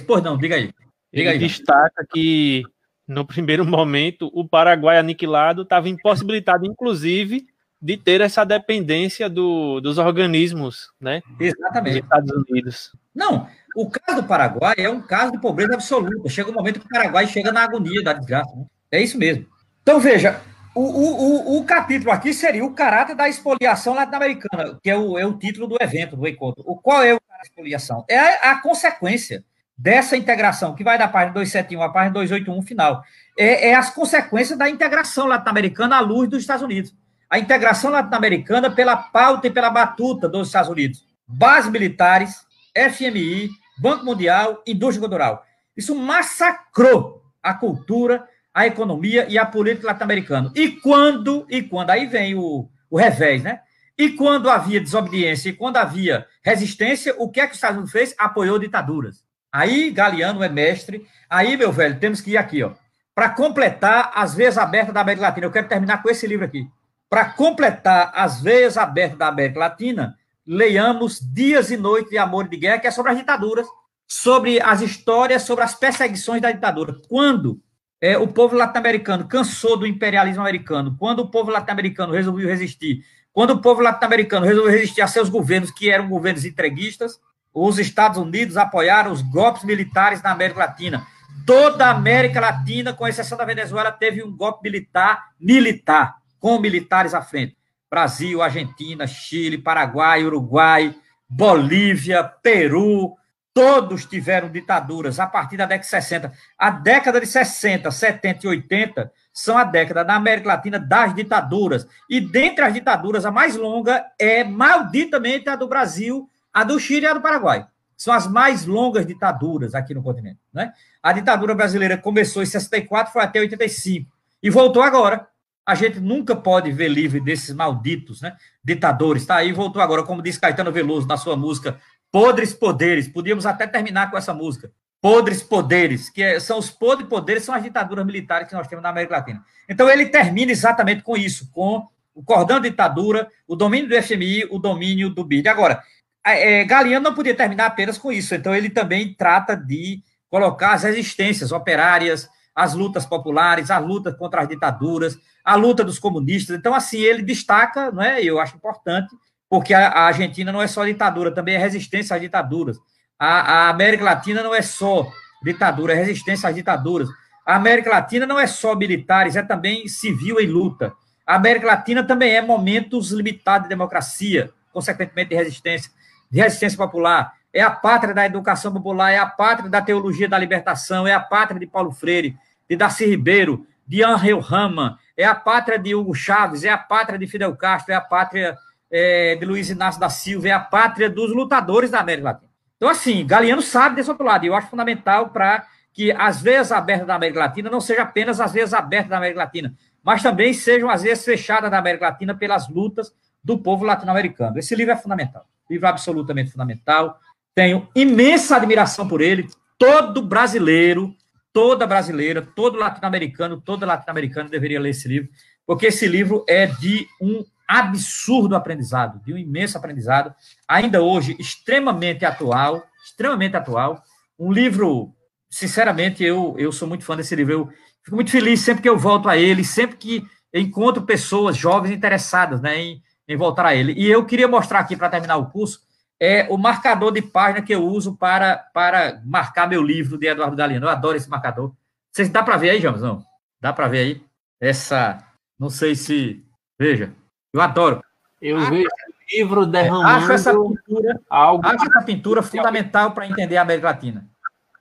Pois não, diga aí. Diga Ele aí, destaca que, no primeiro momento, o Paraguai aniquilado estava impossibilitado, inclusive, de ter essa dependência do, dos organismos, né? Exatamente. Dos Estados Unidos. Não, o caso do Paraguai é um caso de pobreza absoluta. Chega um momento que o Paraguai chega na agonia da desgraça. Né? É isso mesmo. Então, veja, o, o, o, o, capítulo aqui seria o caráter da expoliação latino-americana, que é o, é o título do evento, do encontro. O qual é o caráter da expoliação? É a, a consequência dessa integração, que vai da página 271 à página 281 final, é, é as consequências da integração latino-americana à luz dos Estados Unidos. A integração latino-americana pela pauta e pela batuta dos Estados Unidos. Bases militares, FMI, Banco Mundial, indústria cultural. Isso massacrou a cultura, a economia e a política latino-americana. E quando, e quando, aí vem o, o revés, né? E quando havia desobediência e quando havia resistência, o que é que os Estados Unidos fez? Apoiou ditaduras. Aí Galeano é mestre. Aí, meu velho, temos que ir aqui, ó. Para completar as veias abertas da América Latina. Eu quero terminar com esse livro aqui. Para completar as veias abertas da América Latina, leiamos Dias e Noites de Amor e de Guerra, que é sobre as ditaduras, sobre as histórias, sobre as perseguições da ditadura. Quando é, o povo latino-americano cansou do imperialismo americano, quando o povo latino-americano resolveu resistir quando o povo latino-americano resolveu resistir a seus governos, que eram governos entreguistas, os Estados Unidos apoiaram os golpes militares na América Latina. Toda a América Latina, com exceção da Venezuela, teve um golpe militar, militar, com militares à frente. Brasil, Argentina, Chile, Paraguai, Uruguai, Bolívia, Peru, todos tiveram ditaduras a partir da década de 60. A década de 60, 70 e 80 são a década na América Latina das ditaduras. E dentre as ditaduras, a mais longa é malditamente a do Brasil, a do Chile e a do Paraguai. São as mais longas ditaduras aqui no continente. Né? A ditadura brasileira começou em 64, foi até 85. E voltou agora. A gente nunca pode ver livre desses malditos né? ditadores. Tá aí, voltou agora, como diz Caetano Veloso na sua música Podres Poderes. Podíamos até terminar com essa música podres poderes, que é, são os podres poderes, são as ditaduras militares que nós temos na América Latina. Então ele termina exatamente com isso, com o cordão de ditadura, o domínio do FMI, o domínio do BID. Agora, é, Galeano não podia terminar apenas com isso, então ele também trata de colocar as resistências operárias, as lutas populares, as lutas contra as ditaduras, a luta dos comunistas. Então, assim, ele destaca, não é? Eu acho importante, porque a, a Argentina não é só ditadura, também é resistência às ditaduras. A, a América Latina não é só ditadura, é resistência às ditaduras. A América Latina não é só militares, é também civil em luta. A América Latina também é momentos limitados de democracia, consequentemente de resistência, de resistência popular. É a pátria da educação popular, é a pátria da teologia da libertação, é a pátria de Paulo Freire, de Darcy Ribeiro, de Angel Rama, é a pátria de Hugo Chaves, é a pátria de Fidel Castro, é a pátria é, de Luiz Inácio da Silva, é a pátria dos lutadores da América Latina. Então, assim, Galeano sabe desse outro lado, e eu acho fundamental para que as veias abertas da América Latina não sejam apenas as veias abertas da América Latina, mas também sejam as veias fechadas da América Latina pelas lutas do povo latino-americano. Esse livro é fundamental, livro absolutamente fundamental. Tenho imensa admiração por ele. Todo brasileiro, toda brasileira, todo latino-americano, toda latino-americana deveria ler esse livro, porque esse livro é de um absurdo aprendizado, de um imenso aprendizado, ainda hoje extremamente atual, extremamente atual. Um livro, sinceramente, eu, eu sou muito fã desse livro. Eu fico muito feliz sempre que eu volto a ele, sempre que encontro pessoas jovens interessadas né, em, em voltar a ele. E eu queria mostrar aqui, para terminar o curso, é o marcador de página que eu uso para, para marcar meu livro de Eduardo Galeano. Eu adoro esse marcador. Vocês dá para ver aí, James? Não? Dá para ver aí? Essa, não sei se, veja, eu adoro. Eu acho, vejo o livro derramando. Acho essa pintura, algo... acho essa pintura fundamental para entender a América Latina.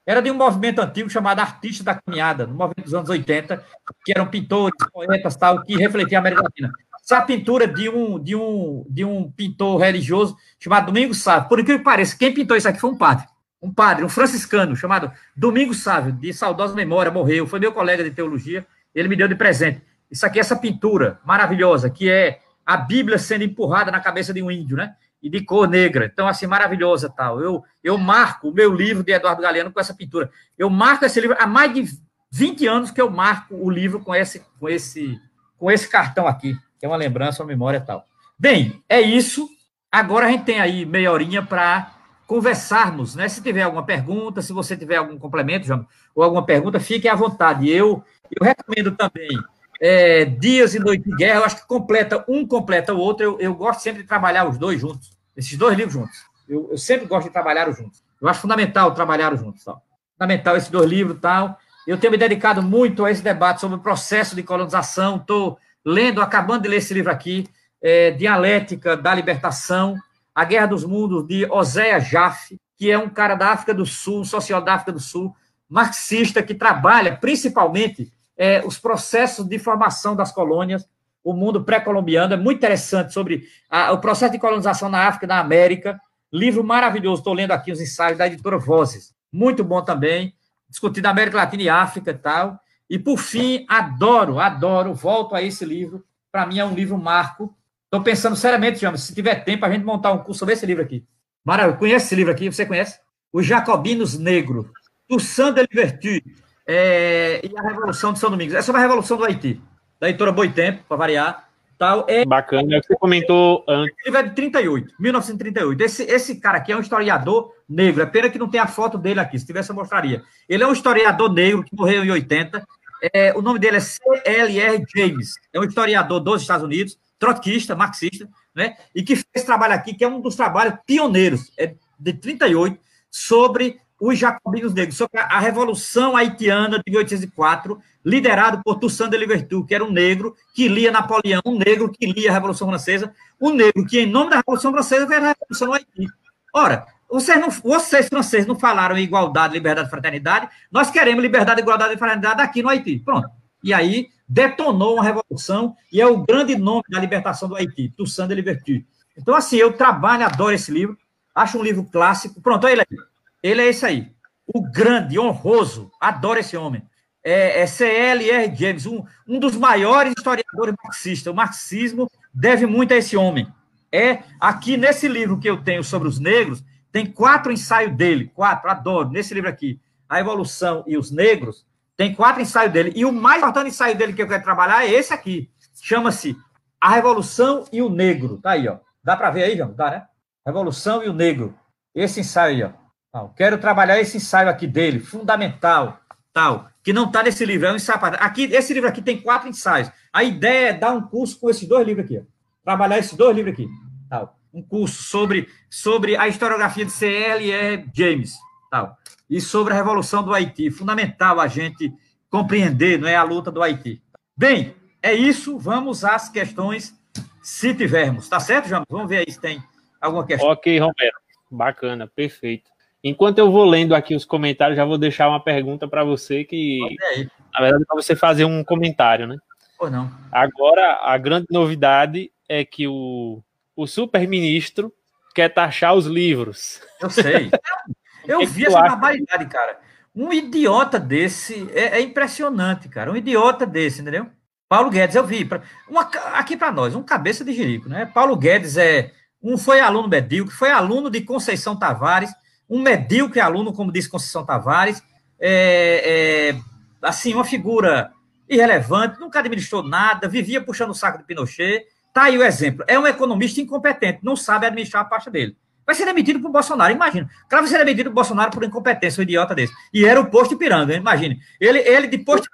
Era de um movimento antigo chamado Artistas da Caminhada, no movimento dos anos 80, que eram pintores, poetas, tal, que refletiam a América Latina. Essa é pintura de um, de um, de um pintor religioso chamado Domingos Sávio. Por incrível que pareça, quem pintou isso aqui foi um padre. Um padre, um franciscano, chamado Domingos Sávio, de saudosa memória, morreu. Foi meu colega de teologia, ele me deu de presente. Isso aqui, essa pintura maravilhosa, que é a Bíblia sendo empurrada na cabeça de um índio, né? E de cor negra. Então, assim, maravilhosa tal. Eu, eu marco o meu livro de Eduardo Galeano com essa pintura. Eu marco esse livro há mais de 20 anos que eu marco o livro com esse, com esse, com esse cartão aqui, que é uma lembrança, uma memória tal. Bem, é isso. Agora a gente tem aí meia horinha para conversarmos, né? Se tiver alguma pergunta, se você tiver algum complemento, João, ou alguma pergunta, fique à vontade. Eu, eu recomendo também é, Dias e Noite de Guerra, eu acho que completa, um completa o outro. Eu, eu gosto sempre de trabalhar os dois juntos, esses dois livros juntos. Eu, eu sempre gosto de trabalhar os juntos. Eu acho fundamental trabalhar os juntos. Tal. Fundamental esses dois livros tal. Eu tenho me dedicado muito a esse debate sobre o processo de colonização. Estou lendo, acabando de ler esse livro aqui, é, Dialética da Libertação, A Guerra dos Mundos, de Oséia Jaffe, que é um cara da África do Sul, sociólogo da África do Sul, marxista, que trabalha principalmente é, os processos de formação das colônias, o mundo pré-colombiano, é muito interessante sobre a, o processo de colonização na África e na América. Livro maravilhoso, estou lendo aqui os ensaios da editora Vozes. Muito bom também, discutido América Latina e África e tal. E, por fim, adoro, adoro, volto a esse livro. Para mim é um livro marco. Estou pensando seriamente, James, se tiver tempo, a gente montar um curso sobre esse livro aqui. Maravilha, conhece esse livro aqui? Você conhece? Os Jacobinos Negros, do Sander Liberty é, e a Revolução de São Domingos. É sobre a Revolução do Haiti, da editora Boitempo, para variar. Tal. É, Bacana, é o que você comentou antes. Ele é de 38, 1938. Esse, esse cara aqui é um historiador negro. É pena que não tem a foto dele aqui, se tivesse eu mostraria. Ele é um historiador negro que morreu em 80. É, o nome dele é C.L.R. James. É um historiador dos Estados Unidos, trotskista, marxista, né? E que fez trabalho aqui, que é um dos trabalhos pioneiros, é de 38, sobre os jacobinos negros, sobre a Revolução Haitiana de 1804, liderado por Toussaint de Louverture, que era um negro que lia Napoleão, um negro que lia a Revolução Francesa, um negro que, em nome da Revolução Francesa, fez a Revolução Haiti. Ora, vocês, não, vocês franceses não falaram em igualdade, liberdade fraternidade, nós queremos liberdade, igualdade e fraternidade aqui no Haiti. Pronto. E aí detonou uma revolução e é o grande nome da libertação do Haiti, Toussaint de Louverture. Então, assim, eu trabalho, adoro esse livro, acho um livro clássico. Pronto, ele aí. Ele é esse aí. O grande, honroso, adoro esse homem. É, é C.L.R. James, um, um dos maiores historiadores marxistas. O marxismo deve muito a esse homem. É aqui nesse livro que eu tenho sobre os negros, tem quatro ensaios dele, quatro, adoro, nesse livro aqui, A Evolução e os Negros, tem quatro ensaios dele. E o mais importante ensaio dele que eu quero trabalhar é esse aqui. Chama-se A Revolução e o Negro. Tá aí, ó. Dá para ver aí, João? Dá, né? Revolução e o Negro. Esse ensaio aí, ó. Não, quero trabalhar esse ensaio aqui dele, fundamental, tal, que não está nesse livro, é um ensaio. Aqui, esse livro aqui tem quatro ensaios. A ideia é dar um curso com esses dois livros aqui, ó. trabalhar esses dois livros aqui, tal. Um curso sobre, sobre a historiografia de C.L.E. James, tal, e sobre a revolução do Haiti. Fundamental a gente compreender, não é a luta do Haiti. Bem, é isso. Vamos às questões, se tivermos. Tá certo, João? Vamos ver aí se tem alguma questão. Ok, Romero. Bacana, perfeito. Enquanto eu vou lendo aqui os comentários, já vou deixar uma pergunta para você que, na verdade, para você fazer um comentário, né? Ou não. Agora, a grande novidade é que o, o super-ministro quer taxar os livros. Eu sei. Eu vi essa barbaridade, cara. Um idiota desse é, é, impressionante, cara. Um idiota desse, entendeu? Paulo Guedes, eu vi. Pra, uma, aqui para nós, um cabeça de jirico, né? Paulo Guedes é um foi aluno medíocre, foi aluno de Conceição Tavares, um medíocre aluno, como disse Conceição Tavares, é, é, assim, uma figura irrelevante, nunca administrou nada, vivia puxando o saco de Pinochet. Tá aí o exemplo. É um economista incompetente, não sabe administrar a pasta dele. Vai ser demitido por Bolsonaro, imagina. O cara vai ser demitido por Bolsonaro por incompetência, um idiota desse. E era o posto piranga, imagine. Ele, ele de posto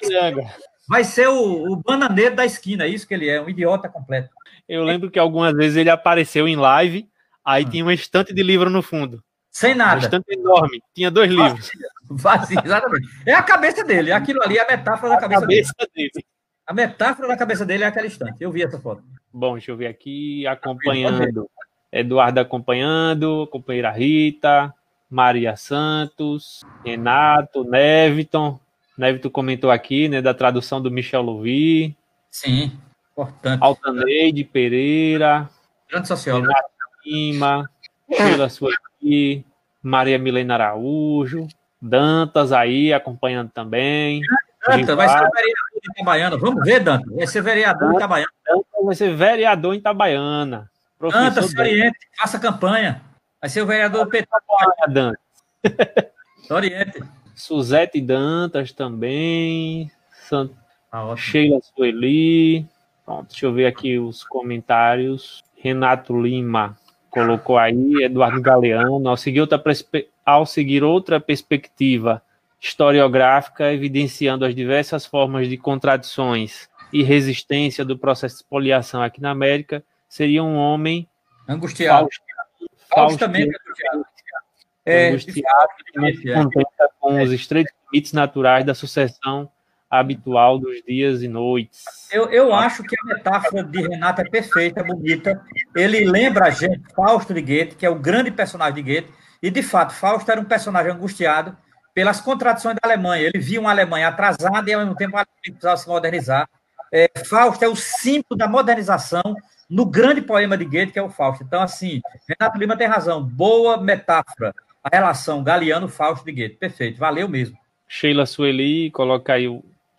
piranga, vai ser o, o bananeiro da esquina, é isso que ele é, um idiota completo. Eu lembro que algumas vezes ele apareceu em live, aí hum. tinha uma estante de livro no fundo. Sem nada. Bastante enorme. Tinha dois livros. Vazio, exatamente. É a cabeça dele. Aquilo ali é a metáfora da cabeça, cabeça dele. dele. A metáfora da cabeça dele é aquela instante. Eu vi essa foto. Bom, deixa eu ver aqui. Acompanhando. Eduardo acompanhando, companheira Rita, Maria Santos, Renato, Neviton. Neviton comentou aqui, né, da tradução do Michel Louvi. Sim, importante. Altaneide Pereira. Grande sociólogo. Lima, Sheila Sueli, Maria Milena Araújo, Dantas aí acompanhando também. Dantas vai ser Itabaiana. Vamos ver, Dantas. Vai ser vereador em Itabaiana. Dantas vai ser vereador em Itabaiana. Dantas, se oriente, faça campanha. Vai ser o vereador do PT. Dantas. oriente. Suzete Dantas também. Sant... Ah, Sheila Sueli. Pronto, deixa eu ver aqui os comentários. Renato Lima colocou aí, Eduardo Galeano, ao seguir outra, ao seguir outra perspectiva historiográfica, evidenciando as diversas formas de contradições e resistência do processo de expoliação aqui na América, seria um homem angustiado. Fausto, também angustiado. É, angustiado, se contenta com os estreitos limites naturais da sucessão habitual dos dias e noites. Eu, eu acho que a metáfora de Renato é perfeita, bonita. Ele lembra a gente, Fausto de Goethe, que é o grande personagem de Goethe, E, de fato, Fausto era um personagem angustiado pelas contradições da Alemanha. Ele via uma Alemanha atrasada e, ao mesmo tempo, a Alemanha precisava se modernizar. É, Fausto é o símbolo da modernização no grande poema de Goethe, que é o Fausto. Então, assim, Renato Lima tem razão. Boa metáfora. A relação Galeano-Fausto de Goethe. Perfeito. Valeu mesmo. Sheila Sueli coloca aí.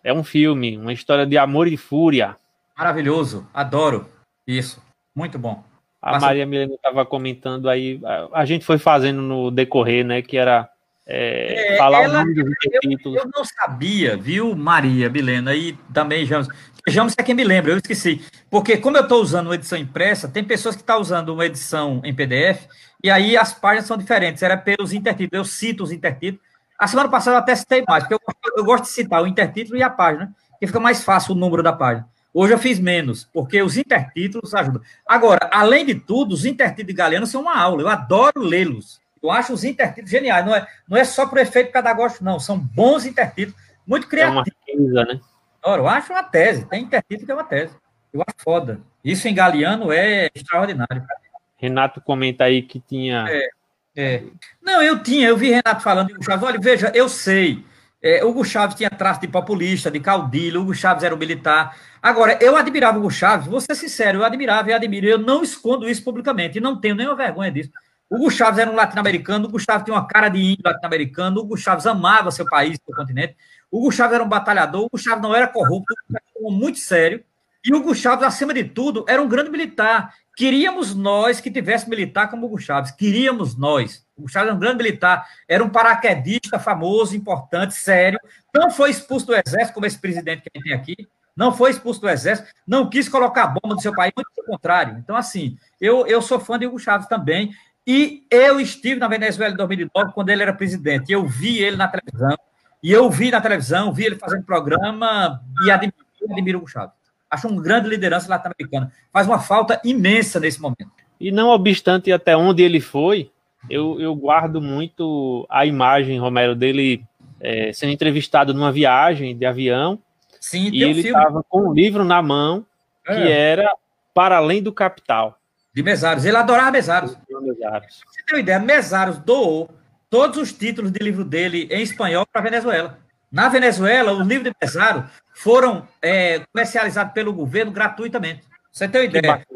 É um filme, uma história de amor e fúria. Maravilhoso. Adoro. Isso. Muito bom. A Passa... Maria Milena estava comentando aí. A gente foi fazendo no decorrer, né? Que era é, é, falar ela, o nome dos títulos. Eu, eu não sabia, viu, Maria Milena? E também James. James é quem me lembra, eu esqueci. Porque, como eu estou usando uma edição impressa, tem pessoas que estão tá usando uma edição em PDF, e aí as páginas são diferentes, era pelos intertítulos. Eu cito os intertítulos. A semana passada eu até citei mais, porque eu, eu gosto de citar o intertítulo e a página, que fica mais fácil o número da página. Hoje eu fiz menos, porque os intertítulos ajudam. Agora, além de tudo, os intertítulos de Galeano são uma aula, eu adoro lê-los. Eu acho os intertítulos geniais. Não é, não é só por efeito pedagógico, não. São bons intertítulos, muito criativos. É uma riqueza, né? Eu acho uma tese. Tem intertítulo que é uma tese. Eu acho foda. Isso em Galeano é extraordinário. Renato comenta aí que tinha. É, é. Não, eu tinha, eu vi Renato falando de Hugo Chaves. Olha, veja, eu sei. É, Hugo Chaves tinha traço de populista, de caudilho, Hugo Chaves era um militar. Agora, eu admirava Hugo Chaves, vou ser sincero, eu admirava e admiro, eu não escondo isso publicamente, e não tenho nenhuma vergonha disso. Hugo Chaves era um latino-americano, Hugo Chaves tinha uma cara de índio latino-americano, Hugo Chaves amava seu país, seu continente. Hugo Chaves era um batalhador, Hugo Chaves não era corrupto, era muito sério. E Hugo Chaves, acima de tudo, era um grande militar. Queríamos nós que tivesse militar como Hugo Chaves, queríamos nós. Hugo Chaves era um grande militar, era um paraquedista famoso, importante, sério. Não foi expulso do exército, como esse presidente que a gente tem aqui. Não foi expulso do exército, não quis colocar a bomba no seu país, muito pelo contrário. Então, assim, eu, eu sou fã de Hugo Chaves também. E eu estive na Venezuela em 2009, quando ele era presidente. Eu vi ele na televisão, e eu vi na televisão, vi ele fazendo programa, e admiro, admiro o Chaves. Acho uma grande liderança latino-americana. Faz uma falta imensa nesse momento. E não obstante até onde ele foi, eu, eu guardo muito a imagem, Romero, dele é, sendo entrevistado numa viagem de avião. Sim, e ele estava com um livro na mão que é. era Para Além do Capital. De Mesaros. Ele adorava Mesaros. Mesaros. Você tem uma ideia? Mesaros doou todos os títulos de livro dele em espanhol para a Venezuela. Na Venezuela, os livros de Mesaros foram é, comercializados pelo governo gratuitamente. Você tem uma ideia?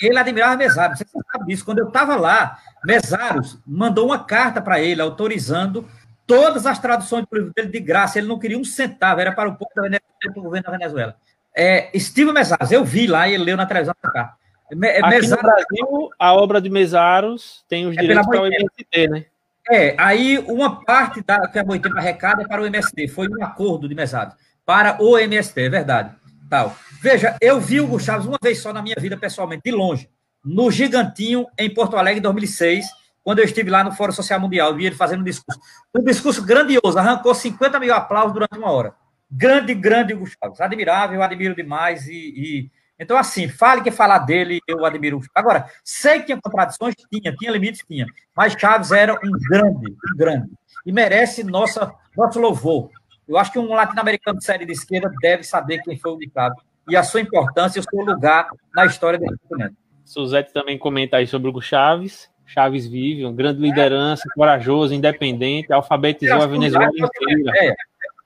Ele admirava Mesaros. Você sabe disso. Quando eu estava lá, Mesaros mandou uma carta para ele autorizando todas as traduções do livro dele de graça. Ele não queria um centavo, era para o povo da Venezuela, para o governo da Venezuela. É, Steve Mesaros, eu vi lá e ele leu na televisão a carta. Aqui Mesaros, no Brasil, a obra de Mesaros tem os é direitos para o MST, né? É, aí uma parte da, que a Boitempo arrecada é para o MST, foi um acordo de Mesaros, para o MST, é verdade. Tal. Veja, eu vi o Chaves uma vez só na minha vida, pessoalmente, de longe, no Gigantinho, em Porto Alegre, em 2006, quando eu estive lá no Fórum Social Mundial, vi ele fazendo um discurso. Um discurso grandioso, arrancou 50 mil aplausos durante uma hora. Grande, grande Chaves, admirável, admiro demais e, e então, assim, fale que falar dele, eu admiro. Agora, sei que tinha contradições, tinha, tinha limites, tinha. Mas Chaves era um grande, um grande. E merece nossa, nosso louvor. Eu acho que um latino-americano de série de esquerda deve saber quem foi o Ricardo e a sua importância e o seu lugar na história do continente. Suzete também comenta aí sobre o Chaves. Chaves vive, uma grande liderança, corajoso, independente, alfabetizou a Venezuela inteira. É,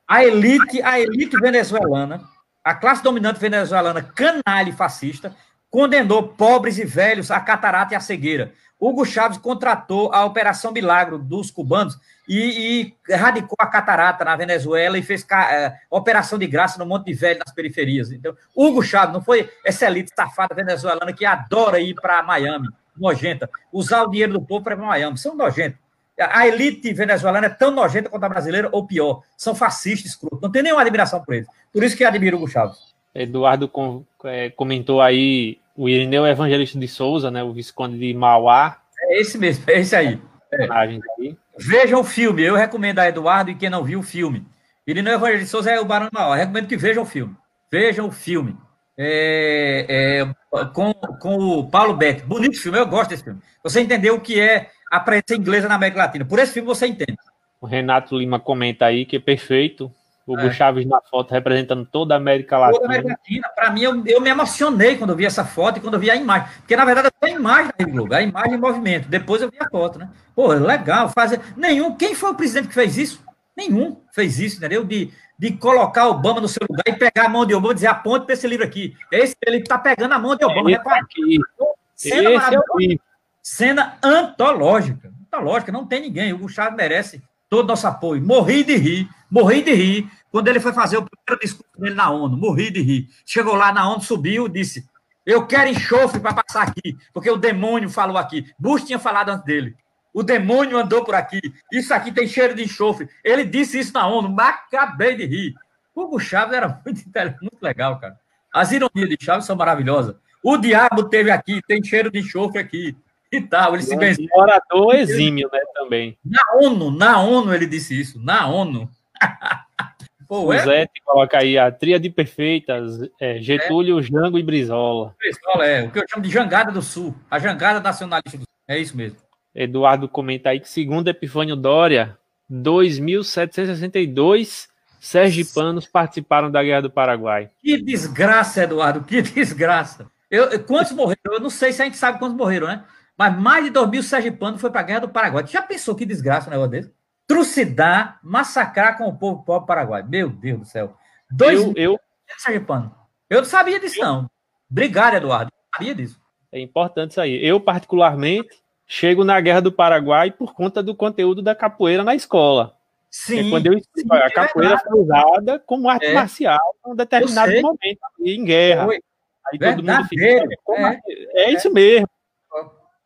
a elite, a elite venezuelana a classe dominante venezuelana, canalha e fascista, condenou pobres e velhos à catarata e à cegueira. Hugo Chávez contratou a Operação Milagro dos cubanos e, e erradicou a catarata na Venezuela e fez é, operação de graça no monte de velho nas periferias. Então, Hugo Chávez não foi essa elite safada venezuelana que adora ir para Miami, nojenta, usar o dinheiro do povo para Miami. São nojentos. A elite venezuelana é tão nojenta quanto a brasileira, ou pior, são fascistas, escrotos. Não tem nenhuma admiração por eles. Por isso que admiro o Chaves. Eduardo com, é, comentou aí o Irineu Evangelista de Souza, né, o Visconde de Mauá. É esse mesmo, é esse aí. É. Vejam o filme, eu recomendo a Eduardo e quem não viu o filme. Irineu Evangelista de Souza é o Barão de Mauá, eu recomendo que vejam o filme. Vejam o filme. É, é, com, com o Paulo Beck. Bonito filme, eu gosto desse filme. Você entendeu o que é a presença inglesa na América Latina. Por esse filme você entende. O Renato Lima comenta aí que é perfeito. Hugo é. Chaves na foto representando toda a América Latina. Toda a América Latina. Para mim, eu, eu, me emocionei quando eu vi essa foto e quando eu vi a imagem. Porque, na verdade, eu a imagem da Rede Globo, a imagem em movimento. Depois eu vi a foto, né? Pô, legal fazer. Nenhum. Quem foi o presidente que fez isso? Nenhum fez isso, entendeu? De, de colocar Obama no seu lugar e pegar a mão de Obama e dizer aponte para esse livro aqui. Esse ele está pegando a mão de Obama. É aqui. Cena, esse é o cena antológica. Antológica, não tem ninguém. O Gustavo merece todo nosso apoio. Morri de rir, morri de rir. Quando ele foi fazer o primeiro discurso dele na ONU, morri de rir. Chegou lá na ONU, subiu, disse: Eu quero enxofre para passar aqui, porque o demônio falou aqui. Bush tinha falado antes dele. O demônio andou por aqui. Isso aqui tem cheiro de enxofre. Ele disse isso na ONU, mas acabei de rir. Hugo Chaves era muito, muito legal, cara. As ironias de Chaves são maravilhosas. O diabo teve aqui, tem cheiro de enxofre aqui e tal. Ele se venceu. Orador exímio, né, também. Na ONU, na ONU ele disse isso, na ONU. Pô, o é? Zé coloca aí a tríade perfeitas, é, Getúlio, é. Jango e Brizola. Brizola, é, o que eu chamo de jangada do Sul, a jangada nacionalista do Sul, é isso mesmo. Eduardo comenta aí que segundo Epifânio Dória, 2.762 sergipanos participaram da Guerra do Paraguai. Que desgraça, Eduardo, que desgraça. Eu, quantos morreram? Eu não sei se a gente sabe quantos morreram, né? Mas mais de 2 mil sergipanos foi para a Guerra do Paraguai. Já pensou que desgraça um negócio desse? Trucidar, massacrar com o povo pobre paraguai. Meu Deus do céu. Dois eu, eu, sergipanos. Eu não sabia disso, eu, não. Obrigado, Eduardo. Eu não sabia disso. É importante isso aí. Eu, particularmente, chego na Guerra do Paraguai por conta do conteúdo da capoeira na escola. Sim. É quando eu sim, a capoeira é foi usada como arte é. marcial em um determinado momento, em guerra. Foi. Aí todo mundo fica, é, é, isso mesmo.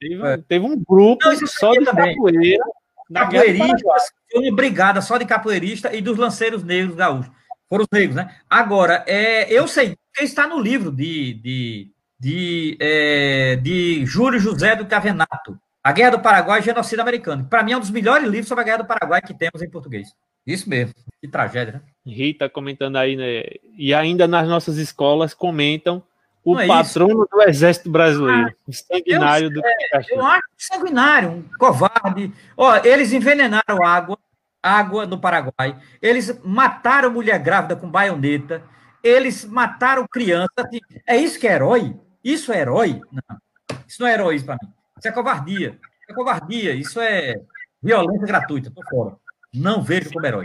Teve, é. teve um grupo Não, só de também. capoeira. Capoeiristas, foi uma brigada só de capoeirista e dos lanceiros negros gaúchos. Foram os negros, né? Agora, é, eu sei que está no livro de, de, de, é, de Júlio José do Cavenato, A Guerra do Paraguai e Genocídio Americano. Para mim, é um dos melhores livros sobre a Guerra do Paraguai que temos em português. Isso mesmo. Que tragédia, né? Rita comentando aí, né? E ainda nas nossas escolas comentam o é patrono do Exército Brasileiro, ah, o sanguinário eu, do é, Eu acho sanguinário, um covarde. Ó, eles envenenaram água, água no Paraguai. Eles mataram mulher grávida com baioneta. Eles mataram criança. É isso que é herói? Isso é herói? Não. Isso não é heroísmo para mim. Isso é covardia. Isso é covardia. Isso é violência gratuita. Tô fora. Não vejo como herói.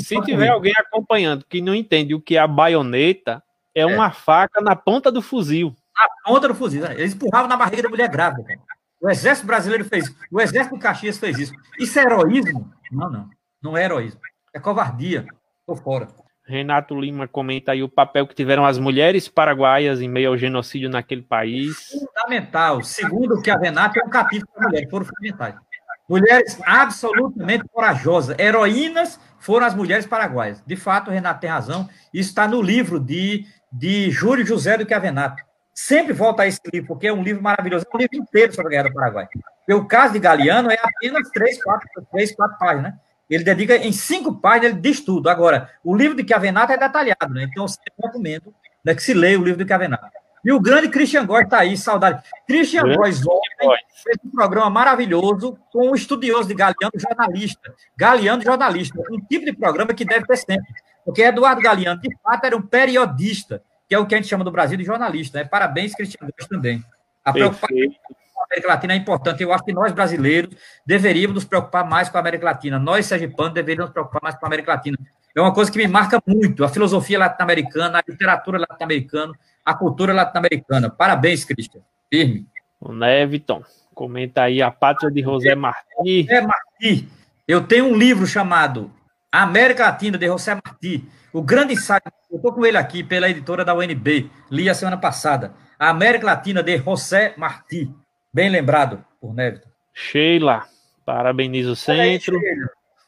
Se tiver alguém acompanhando que não entende o que é a baioneta, é uma é. faca na ponta do fuzil. Na ponta do fuzil. Né? Eles empurravam na barriga da mulher grávida. Cara. O exército brasileiro fez isso. O exército do Caxias fez isso. Isso é heroísmo? Não, não. Não é heroísmo. É covardia. Estou fora. Renato Lima comenta aí o papel que tiveram as mulheres paraguaias em meio ao genocídio naquele país. Fundamental. Segundo o que a Renata é um capítulo para mulheres, foram fundamentais. Mulheres absolutamente corajosas, heroínas foram as mulheres paraguaias. De fato, o Renato tem razão. Isso está no livro de de Júlio José do Chiavenato. Sempre volta a esse livro, porque é um livro maravilhoso, é um livro inteiro sobre a Guerra do Paraguai. E o caso de Galeano é apenas três, quatro, três, quatro páginas, né? Ele dedica em cinco páginas, ele diz tudo. Agora, o livro de Chiavenato é detalhado, né? Então, eu sempre recomendo né, que se leia o livro de Chiavenato. E o grande Christian Góes está aí, saudade. Christian Góes fez um programa maravilhoso com um estudioso de Galeano, jornalista. Galeano, jornalista. Um tipo de programa que deve ter sempre. Porque Eduardo Galeano, de fato, era um periodista, que é o que a gente chama do Brasil de jornalista. Né? Parabéns, Cristiano também. A preocupação com a América Latina é importante. Eu acho que nós, brasileiros, deveríamos nos preocupar mais com a América Latina. Nós, sergipanos, deveríamos nos preocupar mais com a América Latina. É uma coisa que me marca muito, a filosofia latino-americana, a literatura latino-americana, a cultura latino-americana. Parabéns, Cristian. Firme. O Neviton, comenta aí a pátria de José Martí. José Martí. Eu tenho um livro chamado América Latina, de José Martí. O grande ensaio, eu estou com ele aqui pela editora da UNB, li a semana passada. A América Latina, de José Martí. Bem lembrado por Neviton. Sheila, parabenizo o centro. Aí,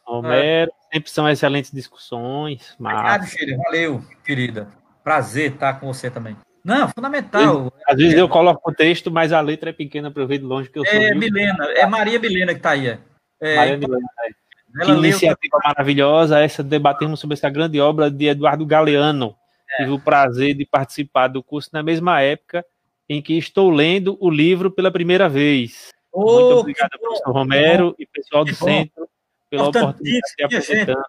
Romero, sempre são excelentes discussões. Obrigado, Sheila. Valeu, querida. Prazer estar com você também. Não, fundamental. Às vezes eu coloco o texto, mas a letra é pequena para eu ver de longe que eu sou. É Milena, é Maria Milena que está aí. É, Maria então, Milena. É. Que iniciativa maravilhosa essa debatemos sobre essa grande obra de Eduardo Galeano. É. Tive o prazer de participar do curso na mesma época em que estou lendo o livro pela primeira vez. Oh, Muito obrigado, professor Romero e pessoal do centro, pela oportunidade de apresentar.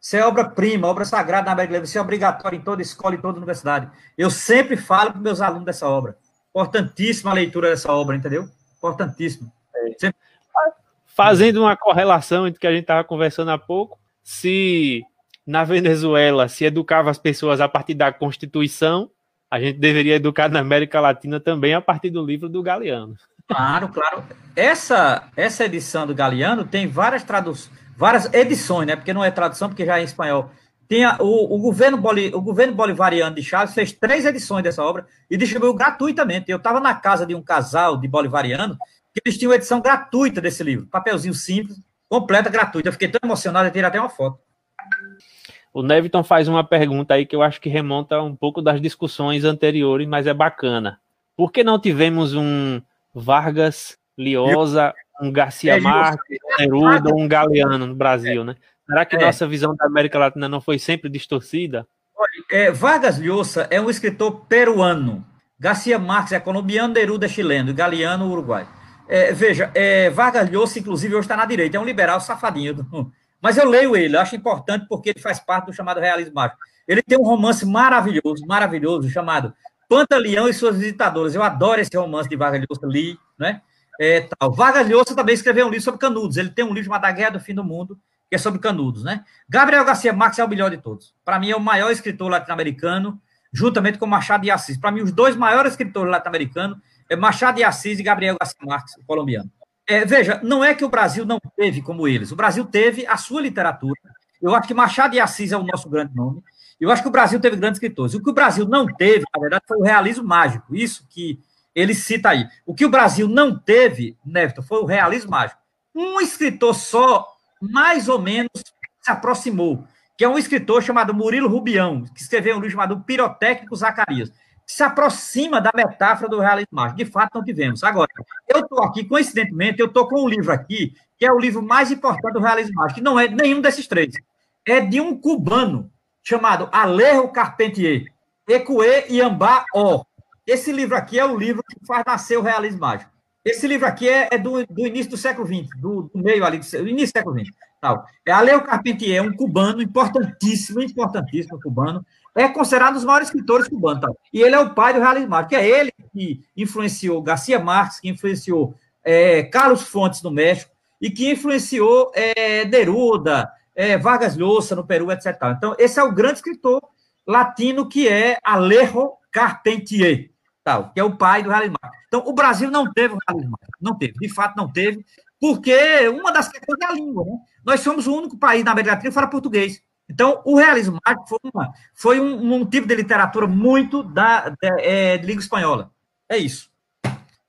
Isso é obra-prima, obra sagrada na América Latina, isso é obrigatório em toda escola e toda universidade. Eu sempre falo para meus alunos dessa obra. Importantíssima a leitura dessa obra, entendeu? Importantíssimo. É. Sempre... Fazendo uma correlação entre o que a gente estava conversando há pouco, se na Venezuela se educava as pessoas a partir da Constituição, a gente deveria educar na América Latina também a partir do livro do Galeano. Claro, claro. Essa, essa edição do Galeano tem várias traduções várias edições, né? Porque não é tradução, porque já é em espanhol. Tinha o, o, governo Boli, o governo bolivariano de Chaves fez três edições dessa obra e distribuiu gratuitamente. Eu estava na casa de um casal de bolivariano eles tinham edição gratuita desse livro, papelzinho simples, completa, gratuita. Eu fiquei tão emocionado, eu tirei até uma foto. O Neviton faz uma pergunta aí que eu acho que remonta um pouco das discussões anteriores, mas é bacana. Por que não tivemos um Vargas Liosa um Garcia é, Marques, um Neruda, um Galeano no Brasil, é. né? Será que é. nossa visão da América Latina não foi sempre distorcida? É, Vargas Llosa é um escritor peruano. Garcia Marques é colombiano, Neruda é chileno, Galeano uruguai. É, veja, é, Vargas Llosa, inclusive, hoje está na direita, é um liberal safadinho. Mas eu leio ele, acho importante porque ele faz parte do chamado realismo mágico. Ele tem um romance maravilhoso, maravilhoso, chamado Pantaleão e suas visitadoras. Eu adoro esse romance de Vargas Llosa, li, né? É, tal. Vargas Llosa também escreveu um livro sobre Canudos. Ele tem um livro chamado A Guerra do Fim do Mundo, que é sobre Canudos, né? Gabriel Garcia Marques é o melhor de todos. Para mim, é o maior escritor latino-americano, juntamente com Machado de Assis. Para mim, os dois maiores escritores latino-americanos Machado de Assis e Gabriel Garcia Marques, colombiano. É, veja, não é que o Brasil não teve como eles. O Brasil teve a sua literatura. Eu acho que Machado de Assis é o nosso grande nome. Eu acho que o Brasil teve grandes escritores. O que o Brasil não teve, na verdade, foi o realismo mágico. Isso que ele cita aí. O que o Brasil não teve, Neto, foi o realismo mágico. Um escritor só, mais ou menos, se aproximou, que é um escritor chamado Murilo Rubião, que escreveu um livro chamado Pirotécnico Zacarias, se aproxima da metáfora do realismo mágico. De fato, não tivemos. Agora, eu estou aqui, coincidentemente, eu estou com um livro aqui, que é o livro mais importante do realismo mágico, que não é nenhum desses três. É de um cubano chamado Alejo Carpentier, Ecuê Iambá O. Esse livro aqui é o livro que faz nascer o realismo mágico. Esse livro aqui é, é do, do, início do século XX, do, do meio ali, do, início do século XX. Tal. É Aleu Carpentier, um cubano importantíssimo, importantíssimo cubano, é considerado um dos maiores escritores cubanos. Tal. E ele é o pai do realismo mágico, que é ele que influenciou Garcia Marques, que influenciou é, Carlos Fontes no México, e que influenciou é, Neruda, é, Vargas Llosa no Peru, etc. Então, esse é o grande escritor latino que é Alejo Carpentier tal, que é o pai do realismo Então, o Brasil não teve o realismo não teve, de fato não teve, porque uma das questões é a língua, né? Nós somos o único país na América Latina que fala português. Então, o realismo mágico foi, uma, foi um, um, tipo de literatura muito da, de, é, língua espanhola. É isso.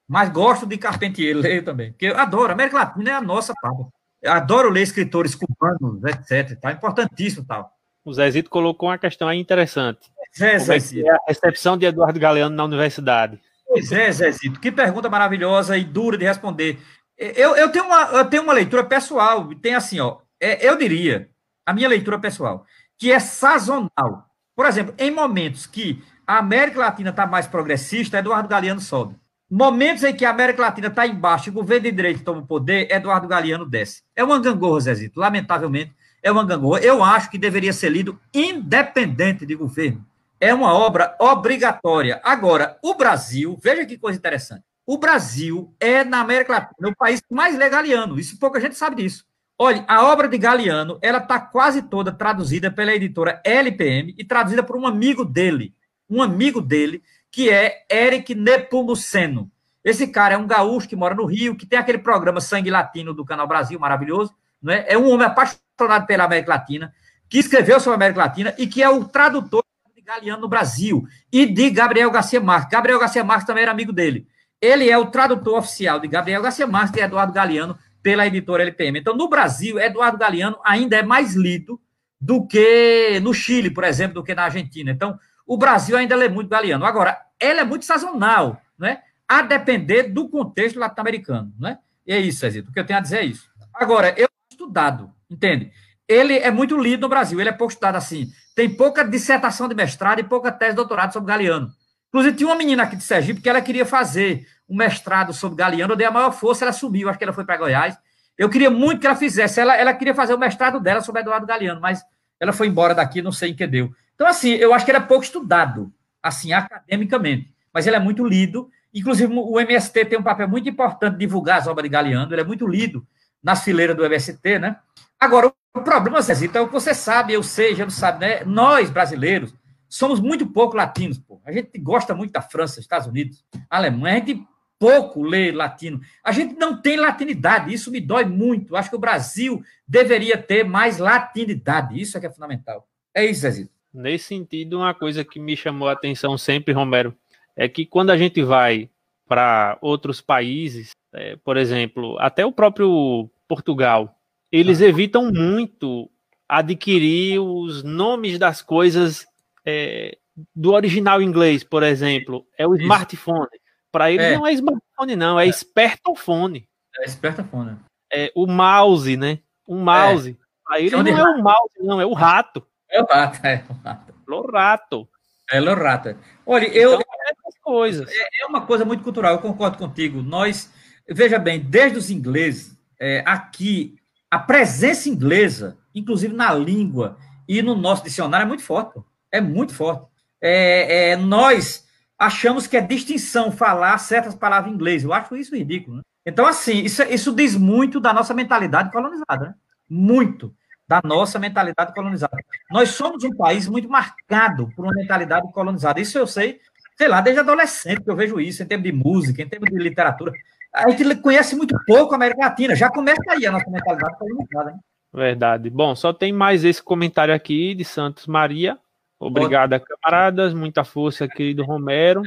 Mas gosto de Carpentier, leio também, porque eu adoro. América Latina é a nossa pátria. Eu adoro ler escritores cubanos, etc. Tá importantíssimo tal. O Zezito colocou uma questão aí interessante. Zezito. É a recepção de Eduardo Galeano na universidade. Pois é, Zezito. Que pergunta maravilhosa e dura de responder. Eu, eu, tenho, uma, eu tenho uma leitura pessoal, tem assim, ó, é, eu diria, a minha leitura pessoal, que é sazonal. Por exemplo, em momentos que a América Latina está mais progressista, Eduardo Galeano sobe. Momentos em que a América Latina está embaixo e o governo de direito toma o poder, Eduardo Galeano desce. É uma gangorra, Zezito. Lamentavelmente, é uma gangorra. Eu acho que deveria ser lido independente de governo. É uma obra obrigatória. Agora, o Brasil, veja que coisa interessante. O Brasil é, na América Latina, o país mais lê Galeano. Isso pouca gente sabe disso. Olha, a obra de Galeano, ela está quase toda traduzida pela editora LPM e traduzida por um amigo dele. Um amigo dele, que é Eric Nepomuceno. Esse cara é um gaúcho que mora no Rio, que tem aquele programa Sangue Latino do Canal Brasil, maravilhoso. Não é? é um homem apaixonado pela América Latina, que escreveu sobre a América Latina e que é o tradutor de Galeano no Brasil e de Gabriel Garcia Marques. Gabriel Garcia Marques também era amigo dele. Ele é o tradutor oficial de Gabriel Garcia Marques e Eduardo Galeano pela editora LPM. Então, no Brasil, Eduardo Galeano ainda é mais lido do que no Chile, por exemplo, do que na Argentina. Então, o Brasil ainda lê muito Galeano. Agora, ele é muito sazonal, né? A depender do contexto latino-americano, né? E é isso, Zezito. O que eu tenho a dizer é isso. Agora, eu estudado Entende? Ele é muito lido no Brasil, ele é pouco estudado assim. Tem pouca dissertação de mestrado e pouca tese de doutorado sobre Galeano. Inclusive, tinha uma menina aqui de Sergipe que ela queria fazer um mestrado sobre Galeano, eu dei a maior força, ela sumiu, acho que ela foi para Goiás. Eu queria muito que ela fizesse, ela, ela queria fazer o mestrado dela sobre Eduardo Galeano, mas ela foi embora daqui, não sei em que deu. Então, assim, eu acho que ele é pouco estudado, assim, academicamente, mas ele é muito lido. Inclusive, o MST tem um papel muito importante divulgar as obras de Galeano, ele é muito lido nas fileiras do MST, né? Agora, o problema, Zezito, é o que você sabe, eu sei, já não sabe, né? Nós, brasileiros, somos muito pouco latinos, pô. A gente gosta muito da França, Estados Unidos, Alemanha, a gente pouco lê latino. A gente não tem latinidade, isso me dói muito. Acho que o Brasil deveria ter mais latinidade, isso é que é fundamental. É isso, Zezito. Nesse sentido, uma coisa que me chamou a atenção sempre, Romero, é que quando a gente vai para outros países, é, por exemplo, até o próprio Portugal, eles ah. evitam muito adquirir os nomes das coisas é, do original inglês, por exemplo, é o smartphone. Para eles é. não é smartphone, não, é, é. espertofone. É espertofone. É o mouse, né? Um mouse. É. Para eles não é o mouse, não, é o rato. É o rato, é o rato. Lo rato. É lo rato. Olha, eu. Então, é coisas. É, é, uma coisa muito cultural, eu concordo contigo. Nós, veja bem, desde os ingleses, é, aqui, a presença inglesa, inclusive na língua e no nosso dicionário, é muito forte. É muito forte. É, é, nós achamos que é distinção falar certas palavras em inglês. Eu acho isso ridículo. Né? Então, assim, isso, isso diz muito da nossa mentalidade colonizada. Né? Muito da nossa mentalidade colonizada. Nós somos um país muito marcado por uma mentalidade colonizada. Isso eu sei, sei lá, desde adolescente que eu vejo isso, em termos de música, em termos de literatura. A gente conhece muito pouco a América Latina. Já começa aí a nossa mentalidade colonizada. Hein? Verdade. Bom, só tem mais esse comentário aqui de Santos Maria. Obrigado, camaradas. Muita força, querido Romero.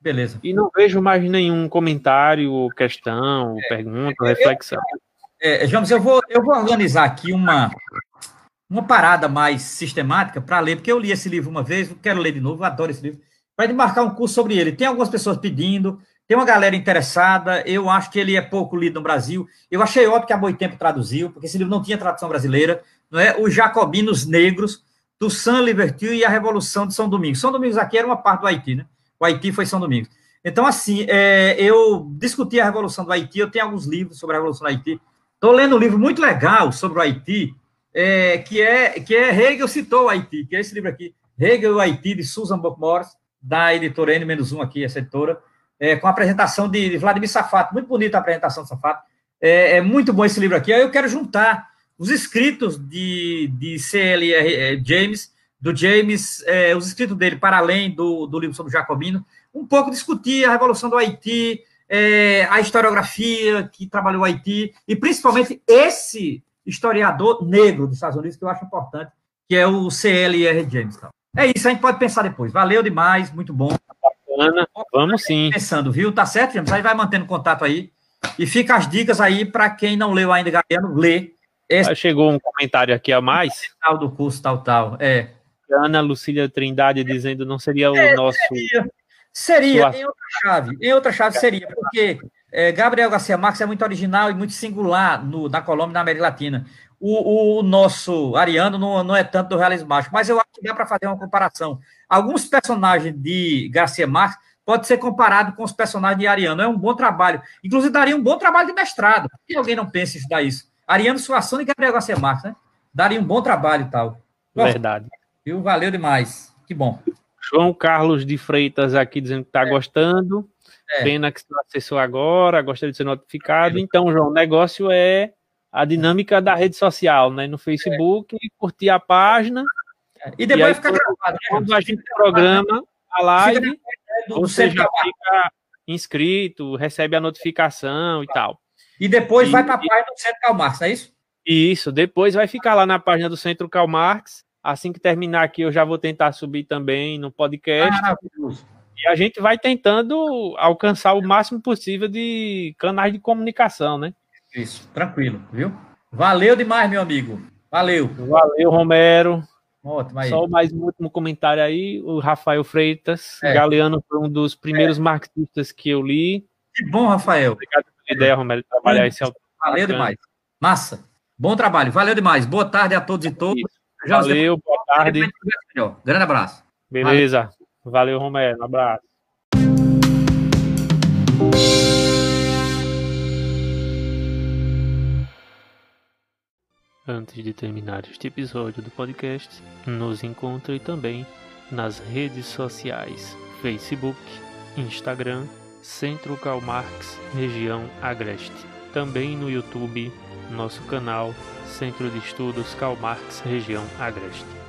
Beleza. E não vejo mais nenhum comentário, questão, é, pergunta, reflexão. É, James, eu vou, eu vou organizar aqui uma, uma parada mais sistemática para ler, porque eu li esse livro uma vez, quero ler de novo, adoro esse livro, para marcar um curso sobre ele. Tem algumas pessoas pedindo, tem uma galera interessada, eu acho que ele é pouco lido no Brasil. Eu achei óbvio que a Boitempo traduziu, porque esse livro não tinha tradução brasileira, não é? Os Jacobinos Negros, do San Libertil e a Revolução de São Domingos. São Domingos aqui era uma parte do Haiti, né? O Haiti foi São Domingos. Então, assim, é, eu discuti a Revolução do Haiti, eu tenho alguns livros sobre a Revolução do Haiti. Estou lendo um livro muito legal sobre o Haiti, é, que, é, que é Hegel citou o Haiti, que é esse livro aqui, Hegel e o Haiti, de Susan Buckmore, da editora N-1 aqui, essa editora, é, com a apresentação de Vladimir Safato, muito bonita a apresentação de Safato. É, é muito bom esse livro aqui. Eu quero juntar os escritos de, de C.L.R. Eh, James, do James, é, os escritos dele, para além do, do livro sobre o Jacobino, um pouco discutir a Revolução do Haiti, é, a historiografia que trabalhou o Haiti, e principalmente esse historiador negro dos Estados Unidos, que eu acho importante, que é o C.L.R. James. Então. É isso, a gente pode pensar depois. Valeu demais, muito bom. Bacana, vamos sim. Pensando, viu? Tá certo, James? Aí vai mantendo contato aí. E fica as dicas aí para quem não leu ainda Galeano, lê esse... Chegou um comentário aqui a mais. Tal do curso, tal, tal. É. Ana Lucília Trindade dizendo não seria o é, nosso. Seria, seria em outra chave. Em outra chave seria, porque é, Gabriel Garcia Marques é muito original e muito singular no, na Colômbia e na América Latina. O, o, nosso Ariano não, não é tanto do realismo mágico, mas eu acho que dá para fazer uma comparação. Alguns personagens de Garcia Marques pode ser comparado com os personagens de Ariano. É um bom trabalho. Inclusive, daria um bom trabalho de mestrado. Por que alguém não pensa em estudar isso? Ariano Suassuna e Gabriel Garcia Marques, né? Daria um bom trabalho e tal. Verdade. Viu? Valeu demais. Que bom. João Carlos de Freitas aqui dizendo que está é. gostando. É. Pena que você acessou agora, gostaria de ser notificado. É. Então, João, o negócio é a dinâmica da rede social, né? No Facebook, curtir a página. É. E depois e fica gravado. Né? Quando a gente programa a live, você já fica inscrito, recebe a notificação e tal. E depois e, vai para a página do Centro Karl Marx, é isso? Isso, depois vai ficar lá na página do Centro Karl Marx. Assim que terminar aqui, eu já vou tentar subir também no podcast. Maravilhoso. E a gente vai tentando alcançar o máximo possível de canais de comunicação, né? Isso, tranquilo, viu? Valeu demais, meu amigo. Valeu. Valeu, Romero. Ótimo aí. Só mais um último comentário aí. O Rafael Freitas, é. Galeano foi um dos primeiros é. marxistas que eu li. Que bom, Rafael. Obrigado ideia, Romero, trabalhar esse autor. Valeu demais. Massa. Bom trabalho. Valeu demais. Boa tarde a todos e todas. Valeu, boa tarde. Grande abraço. Beleza. Valeu, Valeu Romero. Um abraço. Antes de terminar este episódio do podcast, nos encontre também nas redes sociais Facebook, Instagram, Centro Karl Marx, região Agreste. Também no YouTube, nosso canal Centro de Estudos Karl Marx, região Agreste.